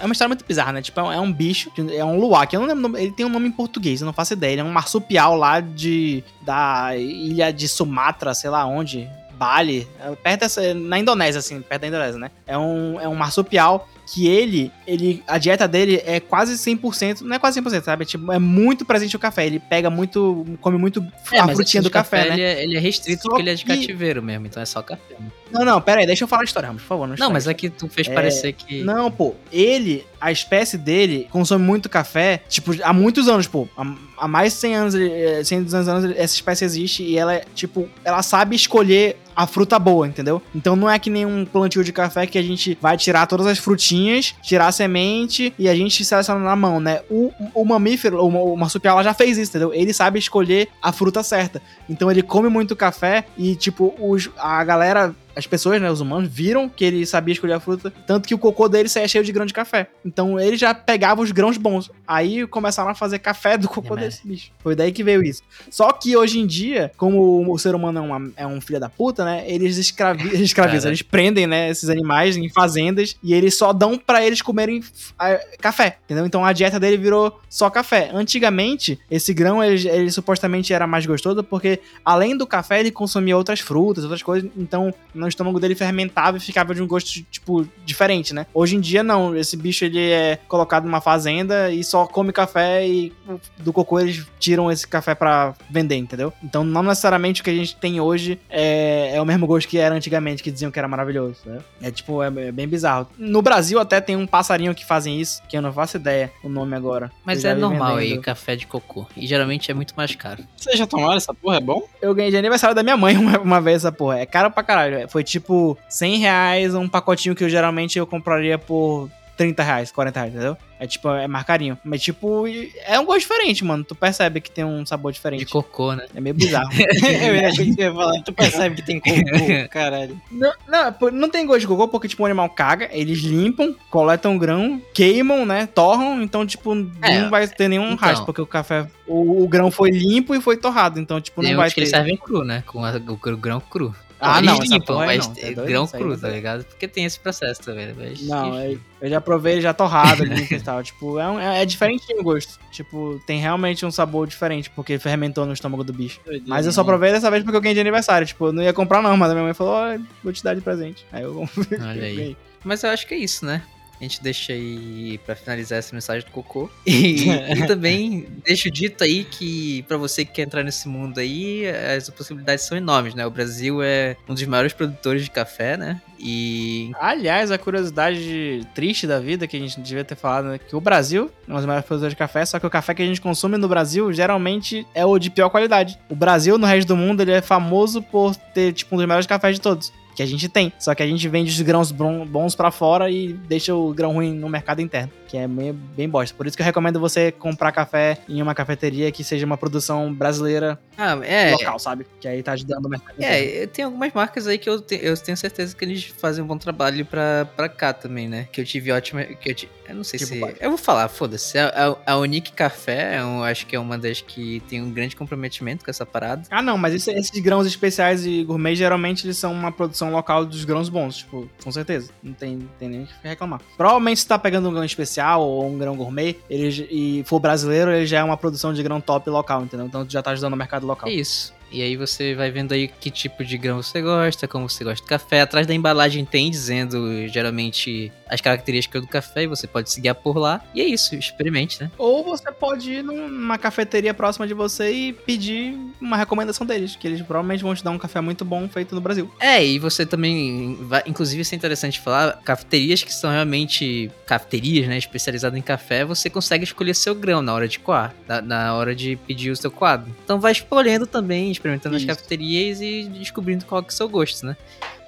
É uma história muito bizarra, né? Tipo, é um- é um bicho, é um luwak. Eu não lembro. Ele tem um nome em português, eu não faço ideia. Ele é um marsupial lá de. da ilha de Sumatra, sei lá onde. Bali, é perto dessa, na Indonésia, assim, perto da Indonésia, né? É um, é um marsupial que ele, ele, a dieta dele é quase 100%, não é quase 100%, sabe? Tipo, é muito presente o café. Ele pega muito, come muito É, a frutinha do café, né? Ele é, ele é restrito Só porque ele é de que- cativeiro mesmo, então é só café. né? Não, não, pera aí, deixa eu falar a história, por favor. Não, Não, mas aqui tu fez É, parecer que. Não, pô, ele, a espécie dele, consome muito café, tipo, há muitos anos, pô. Há, há mais de 100 anos, ele- eh, 100, 200 anos, essa espécie existe e ela, é, tipo, ela sabe escolher a fruta boa, entendeu? Então não é que nem um plantio de café que a gente vai tirar todas as frutinhas, tirar a semente e a gente seleciona na mão, né? O, o mamífero, o, o marsupial, já fez isso, entendeu? Ele sabe escolher a fruta certa. Então ele come muito café e, tipo, os, a galera as pessoas, né, os humanos, viram que ele sabia escolher a fruta, tanto que o cocô dele saía cheio de grão de café. Então ele já pegava os grãos bons. Aí começaram a fazer café do cocô É, desse bicho. Foi daí que veio isso. Só que hoje em dia, como o ser humano é, uma- é um filho da puta, né, eles escravi escravizam, eles prendem, né, esses animais em fazendas e eles só dão pra eles comerem ah, café, entendeu? Então a dieta dele virou só café. Antigamente, esse grão, ele, ele supostamente era mais gostoso porque além do café, ele consumia outras frutas, outras coisas, então no estômago dele fermentava e ficava de um gosto, tipo, diferente, né? Hoje em dia, não. Esse bicho, ele é colocado numa fazenda e só come café e do cocô eles tiram esse café pra vender, entendeu? Então, não necessariamente o que a gente tem hoje é, é o mesmo gosto que era antigamente, que diziam que era maravilhoso, né? É, tipo, é, é bem bizarro. No Brasil, até tem um passarinho que fazem isso, que eu não faço ideia o nome agora. Mas é normal aí, vendendo. café de cocô. E geralmente é muito mais caro. Vocês já tomaram essa porra? É bom? Eu ganhei de aniversário da minha mãe uma, uma vez essa porra. É caro pra caralho. Foi tipo 100 reais um pacotinho que eu geralmente eu compraria por 30 reais, 40 reais, entendeu? É tipo, é mais carinho. Mas tipo, é um gosto diferente, mano. Tu percebe que tem um sabor diferente. De cocô, né? É meio bizarro. eu achei que você ia falar, tu percebe que tem cocô, caralho. não, não, pô, não tem gosto de cocô porque, tipo, o animal caga, eles limpam, coletam grão, queimam, né? Torram, então, tipo, É, não vai ter nenhum então. rastro, porque o café. O, o grão foi limpo e foi torrado, então, tipo, não vai uns que ter. eles servem cru, né? Com a- o, o grão cru. Ah, não, porra aí mas não, tá é grão aí cru, não tá ligado? Porque tem esse processo também, né? Mas, Não, enfim. eu, já provei já torrado, limpo e tal. Tipo, é, um, é, é diferentinho o gosto. Tipo, tem realmente um sabor diferente, porque fermentou no estômago do bicho. Mas eu só provei dessa vez porque eu ganhei de aniversário. Tipo, eu não ia comprar não, mas a minha mãe falou, ó, vou te dar de presente. Aí eu Olha aí. Mas eu acho que é isso, né? A gente deixa aí pra finalizar essa mensagem do cocô. E, e também deixo dito aí que pra você que quer entrar nesse mundo aí, as possibilidades são enormes, né? O Brasil é um dos maiores produtores de café, né? E Aliás, a curiosidade triste da vida que a gente devia ter falado, né? Que o Brasil é um dos maiores produtores de café, só que o café que a gente consome no Brasil geralmente é o de pior qualidade. O Brasil, no resto do mundo, ele é famoso por ter, tipo, um dos melhores cafés de todos. Que a gente tem. Só que a gente vende os grãos bons pra fora e deixa o grão ruim no mercado interno. Que é meio, bem bosta. Por isso que eu recomendo você comprar café em uma cafeteria que seja uma produção brasileira ah, é, local, sabe? Que aí tá ajudando o mercado. É, tem algumas marcas aí que eu, te- eu tenho certeza que eles fazem um bom trabalho pra, pra cá também, né? Que eu tive ótima. Que eu, ti- eu não sei Tipo se. quais? Eu vou falar, foda-se. A, a, a Unique Café, eu acho que é uma das que tem um grande comprometimento com essa parada. Ah, não, mas esse- esses grãos especiais e gourmet, geralmente eles são uma produção local dos grãos bons, tipo, com certeza. Não tem, tem nem o que reclamar. Provavelmente se tá pegando um grão especial, especial ou um grão gourmet, ele, e for brasileiro, ele já é uma produção de grão top local, entendeu? Então tu já tá ajudando o mercado local. É isso. E aí você vai vendo aí que tipo de grão você gosta, como você gosta de café. Atrás da embalagem tem dizendo geralmente as características do café e você pode se guiar por lá. E é isso, experimente, né? Ou você pode ir numa cafeteria próxima de você e pedir uma recomendação deles, que eles provavelmente vão te dar um café muito bom feito no Brasil. É, e você também vai, inclusive isso é interessante falar, cafeterias que são realmente cafeterias, né, especializadas em café, você consegue escolher seu grão na hora de coar, na, na hora de pedir o seu quadro. Então vai escolhendo também, experimentando Isso. as cafeterias e descobrindo qual que é o seu gosto, né?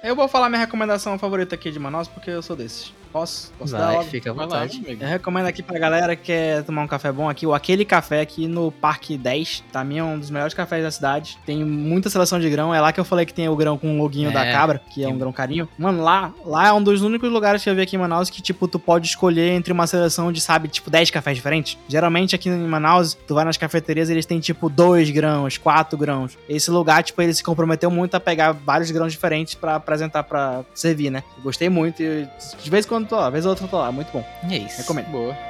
Eu vou falar minha recomendação favorita aqui de Manaus, porque eu sou desses. Posso? Posso dar Vai, logo? fica à lá, vontade. amigo. Eu recomendo aqui pra galera que quer tomar um café bom aqui, o Aquele Café aqui no Parque 10. Pra mim é um dos melhores cafés da cidade. Tem muita seleção de grão. É lá que eu falei que tem o grão com o loguinho É. da cabra, que é um grão carinho. Mano, lá, lá é um dos únicos lugares que eu vi aqui em Manaus que, tipo, tu pode escolher entre uma seleção de, sabe, tipo, 10 cafés diferentes. Geralmente aqui em Manaus, tu vai nas cafeterias eles têm, tipo, 2 grãos, 4 grãos. Esse lugar, tipo, ele se comprometeu muito a pegar vários grãos diferentes pra apresentar pra servir, né? Eu gostei muito e de vez em quando tô lá, vez ou outra eu tô lá. Muito bom. E é isso. Recomendo. Boa.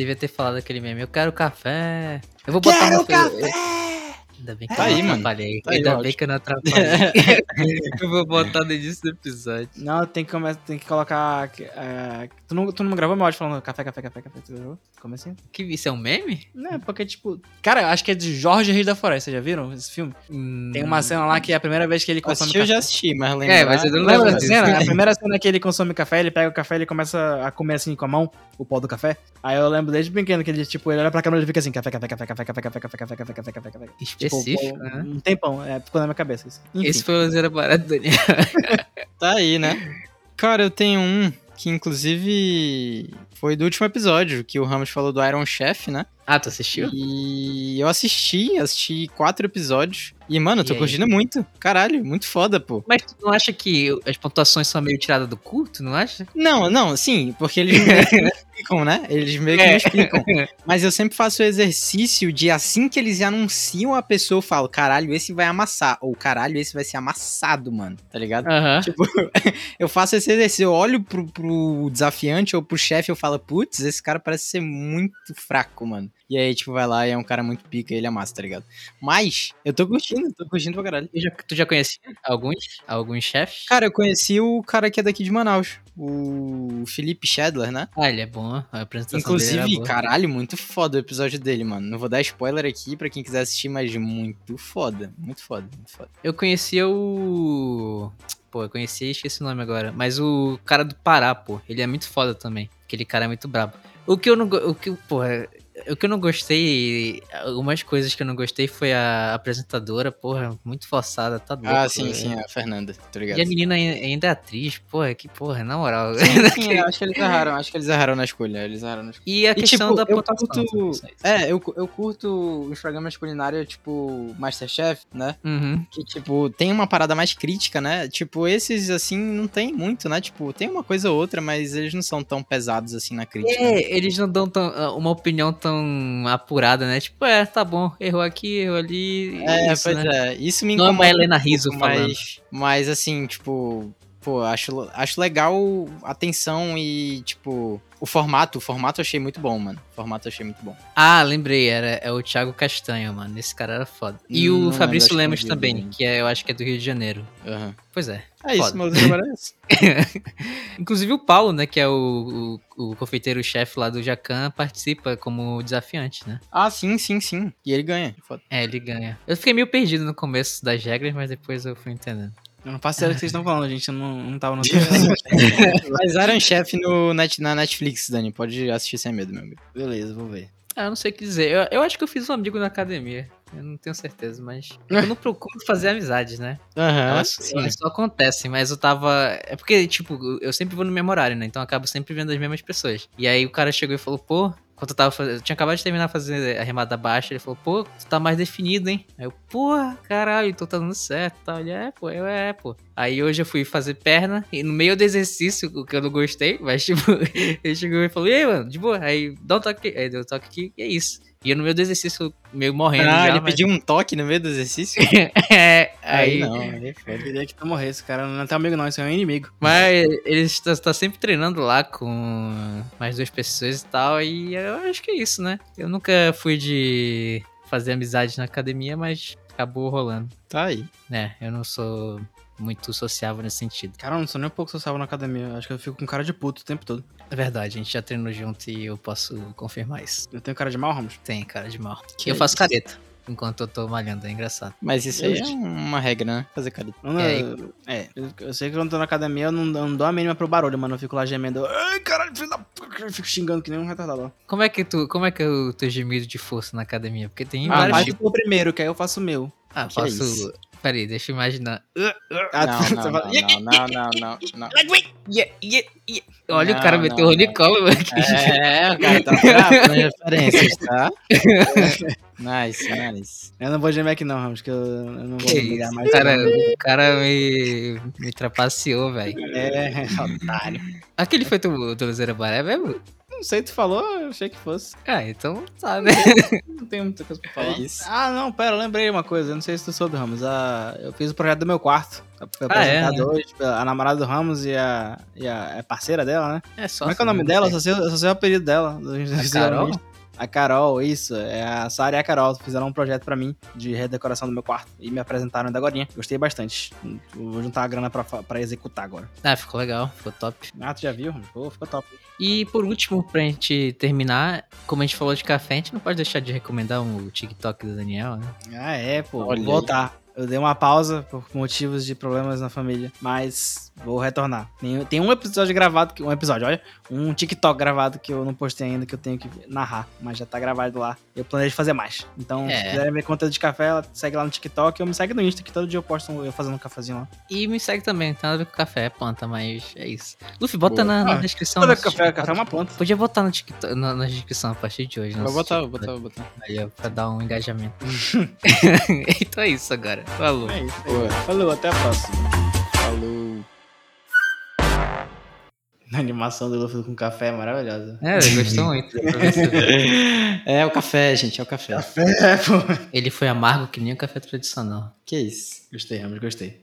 Devia ter falado aquele meme. Eu quero café. Eu vou botar no café. Ainda bem que Tá eu aí, não mano. atrapalhei. Tá aí, Ainda ótimo. bem que eu não atrapalhei. eu vou botar no início do episódio. Não, tem que, come- tem que colocar. é, tu, não, tu não gravou meu áudio falando café, café, café, café? Tu gravou? Como assim? Que isso é um meme? Não, é porque, tipo. Cara, eu acho que é de Jorge Reis da Floresta. Vocês já viram esse filme? Tem uma cena lá que é a primeira vez que ele consome Assistir eu café. já assisti, mas lembrar... É, mas eu não lembro disso. cena? A primeira cena é que ele consome café, ele pega o café, ele começa a comer assim com a mão, o pó do café. Aí eu lembro desde pequeno que ele, tipo, ele olha pra câmera e ele fica assim, café, café, café, café, café, café, café, café, café, café, café, café. Específico, Tipo, né? um tempão, é, ficou na minha cabeça isso. Enfim. Esse foi o Zero Barato do Daniel. Tá aí, né? Cara, eu tenho um que inclusive foi do último episódio, que o Ramos falou do Iron Chef, né? Ah, tu assistiu? E eu assisti, assisti quatro episódios. E, mano, eu tô curtindo muito. Caralho, muito foda, pô. Mas tu não acha que as pontuações são meio tiradas do cu? Tu não acha? Não, não, sim, porque eles meio que não explicam, né? Eles meio que não explicam. Mas eu sempre faço o exercício de assim que eles anunciam a pessoa, eu falo, caralho, esse vai amassar. Ou caralho, esse vai ser amassado, mano. Tá ligado? Aham. Tipo, eu faço esse exercício, eu olho pro, pro desafiante ou pro chefe, eu falo, putz, esse cara parece ser muito fraco, mano. E aí, tipo, vai lá e é um cara muito pica e ele amassa, tá ligado? Mas, eu tô curtindo, tô curtindo pra caralho. Tu já, tu já conhecia alguns? Alguns chefes? Cara, eu conheci o cara que é daqui de Manaus, o Felipe Shedler, né? Ah, ele é bom. A apresentação dele Inclusive, era boa. caralho, muito foda o episódio dele, mano. Não vou dar spoiler aqui pra quem quiser assistir, mas muito foda, muito foda, muito foda. Eu conhecia o... Pô, eu conhecia e esqueci o nome agora. Mas o cara do Pará, pô. Ele é muito foda também. Aquele cara é muito brabo. O que eu não... O que, porra... O que eu não gostei, algumas coisas que eu não gostei foi a apresentadora, porra, muito forçada, tá doido. Ah, sim, sim, a Fernanda, tá ligado? E a menina ai- ainda é atriz, porra, que porra, na moral. Sim, sim, acho que eles erraram, acho que eles erraram na escolha, eles erraram na escolha. E a E, questão tipo, da eu pontuação. curto-? É, eu, eu curto os programas culinários, tipo, Masterchef, né? Uhum. Que, tipo, tem uma parada mais crítica, né? Tipo, esses, assim, não tem muito, né? Tipo, tem uma coisa ou outra, mas eles não são tão pesados, assim, na crítica. É, eles não dão tão- uma opinião tão apurada, né? Tipo, é, tá bom, errou aqui, errou ali. É, isso, pois né? é. Isso me Não é incomoda. uma Helena um Rizzo pouco, falando. mas, mas, assim, tipo, pô, acho, acho legal a tensão e, tipo, o formato. O formato eu achei muito bom, mano. O formato eu achei muito bom. Ah, lembrei, era, é o Thiago Castanho, mano. Esse cara era foda. E Hum, o lembro, Fabrício que Lemos também, que é, eu acho que é do Rio de Janeiro. Aham. Pois é. É isso, meu Deus, agora é isso. Inclusive o Paulo, né, que é o, o, o confeiteiro-chefe lá do Jacan, participa como desafiante, né? Ah, sim, sim, sim. E ele ganha. Foda. É, ele ganha. Eu fiquei meio perdido no começo das regras, mas depois eu fui entendendo. Eu não faço ideia do que vocês estão falando, gente. Eu não, não tava no Mas Iron Chef no net, na Netflix, Dani. Pode assistir sem medo, meu amigo. Beleza, vou ver. Ah, eu não sei o que dizer. Eu, eu acho que eu fiz um amigo na academia. Eu não tenho certeza, mas. Eu não procuro fazer amizades, né? Aham, Elas, elas só acontecem, mas eu tava. É porque, tipo, eu sempre vou no mesmo horário, né? Então eu acabo sempre vendo as mesmas pessoas. E aí o cara chegou e falou, pô, Quando eu tava fazendo. Eu tinha acabado de terminar fazer a remada baixa, ele falou, pô, tu tá mais definido, hein? Aí eu, porra, caralho, então tá dando certo tal. Ele, é, pô, eu é, pô. Aí hoje eu fui fazer perna, e no meio do exercício, o que eu não gostei, mas tipo, ele chegou e falou, e aí, mano, de boa. Aí dá um toque. Aí deu um toque aqui, e é isso. E eu no meio do exercício, meio morrendo. Ah, já, ele mas- pediu um toque no meio do exercício? é, Aí aí. não, aí Eu foda. queria que tu morresse, cara. Não é teu amigo, não, isso é um inimigo. Mas ele está, está sempre treinando lá com mais duas pessoas e tal, e eu acho que é isso, né? Eu nunca fui de fazer amizade na academia, mas acabou rolando. Tá aí. né? eu não sou muito sociável nesse sentido. Cara, eu não sou nem um pouco social na academia. Acho que eu fico com cara de puto o tempo todo. É verdade, a gente já treinou junto e eu posso confirmar isso. Eu tenho cara de mal, Ramos? Tem cara de mal. Que eu é faço isso? careta enquanto eu tô malhando, é engraçado. Mas isso aí é uma regra, né? Fazer careta. Não- É, é, eu, sei que quando eu tô na academia eu não, eu não dou a mínima pro barulho, mano. Eu fico lá gemendo. Ai, caralho, filho da puta. Eu fico xingando que nem um retardado. Como é que tu, como é que é o teu gemido de força na academia? Porque tem Ah, vários mas tipos. tu for primeiro, que aí eu faço o meu. Ah, que é faço. isso? Peraí, deixa eu imaginar. Ah, Não, não, não, não, não, não, não, não. Yeah, yeah, yeah. Olha, Não, o cara não, meteu o não. Nicolo aqui. É, o cara tá bravo nas referências, tá? nice, nice. Eu não vou gemer aqui não, Ramos, que eu, eu não vou ligar mais. cara, o cara me, me trapaceou, velho. É, otário. Aquele foi teu, teu Zero Baré mesmo? Não sei, tu falou, eu achei que fosse. Ah, então tá, né? Não tem muita coisa pra falar. É isso. Ah, não, pera, eu lembrei uma coisa. Eu não sei se tu soube, Ramos. Ah, eu fiz o projeto do meu quarto. Foi Ah, é, apresentado hoje a namorada do Ramos e a, e a é parceira dela, né? É só. Como é que é o nome dela? Eu só sei, eu só sei o apelido dela. A Carol? A Carol, isso. É a Sara e a Carol fizeram um projeto pra mim de redecoração do meu quarto. E me apresentaram ainda agora. Gostei bastante. Vou juntar a grana pra executar agora. Ah, ficou legal, ficou top. Ah, tu já viu? Pô, ficou top. E por último, pra gente terminar, como a gente falou de café, a gente não pode deixar de recomendar um TikTok do Daniel, né? Ah, é, pô. Olha vou voltar. Eu dei uma pausa por motivos de problemas na família, mas vou retornar. Tem, um episódio gravado, que, um episódio, olha, um TikTok gravado que eu não postei ainda, que eu tenho que narrar, mas já tá gravado lá. Eu planejo fazer mais. Então, É. se quiserem ver conteúdo de café, ela segue lá no TikTok, eu me segue no Insta, que todo dia eu posto um- eu fazendo um cafezinho lá. E me segue também, tem nada a ver com café, é planta, mas é isso. Luffy, bota na, na Ah, descrição. Todo nosso café, TikTok. café é uma planta. Podia botar no TikTok, na, na descrição a partir de hoje. Vou botar, vou botar, vou botar. Aí, ó, pra dar um engajamento. então é isso agora. Falou. É isso. Boa. Falou, até a próxima. A animação do Luffy com café é maravilhosa. É, ele gostou muito. ver. É o café, gente, é o café. É, pô. ele foi amargo que nem o café tradicional. Que isso? Gostei, Ramos, gostei.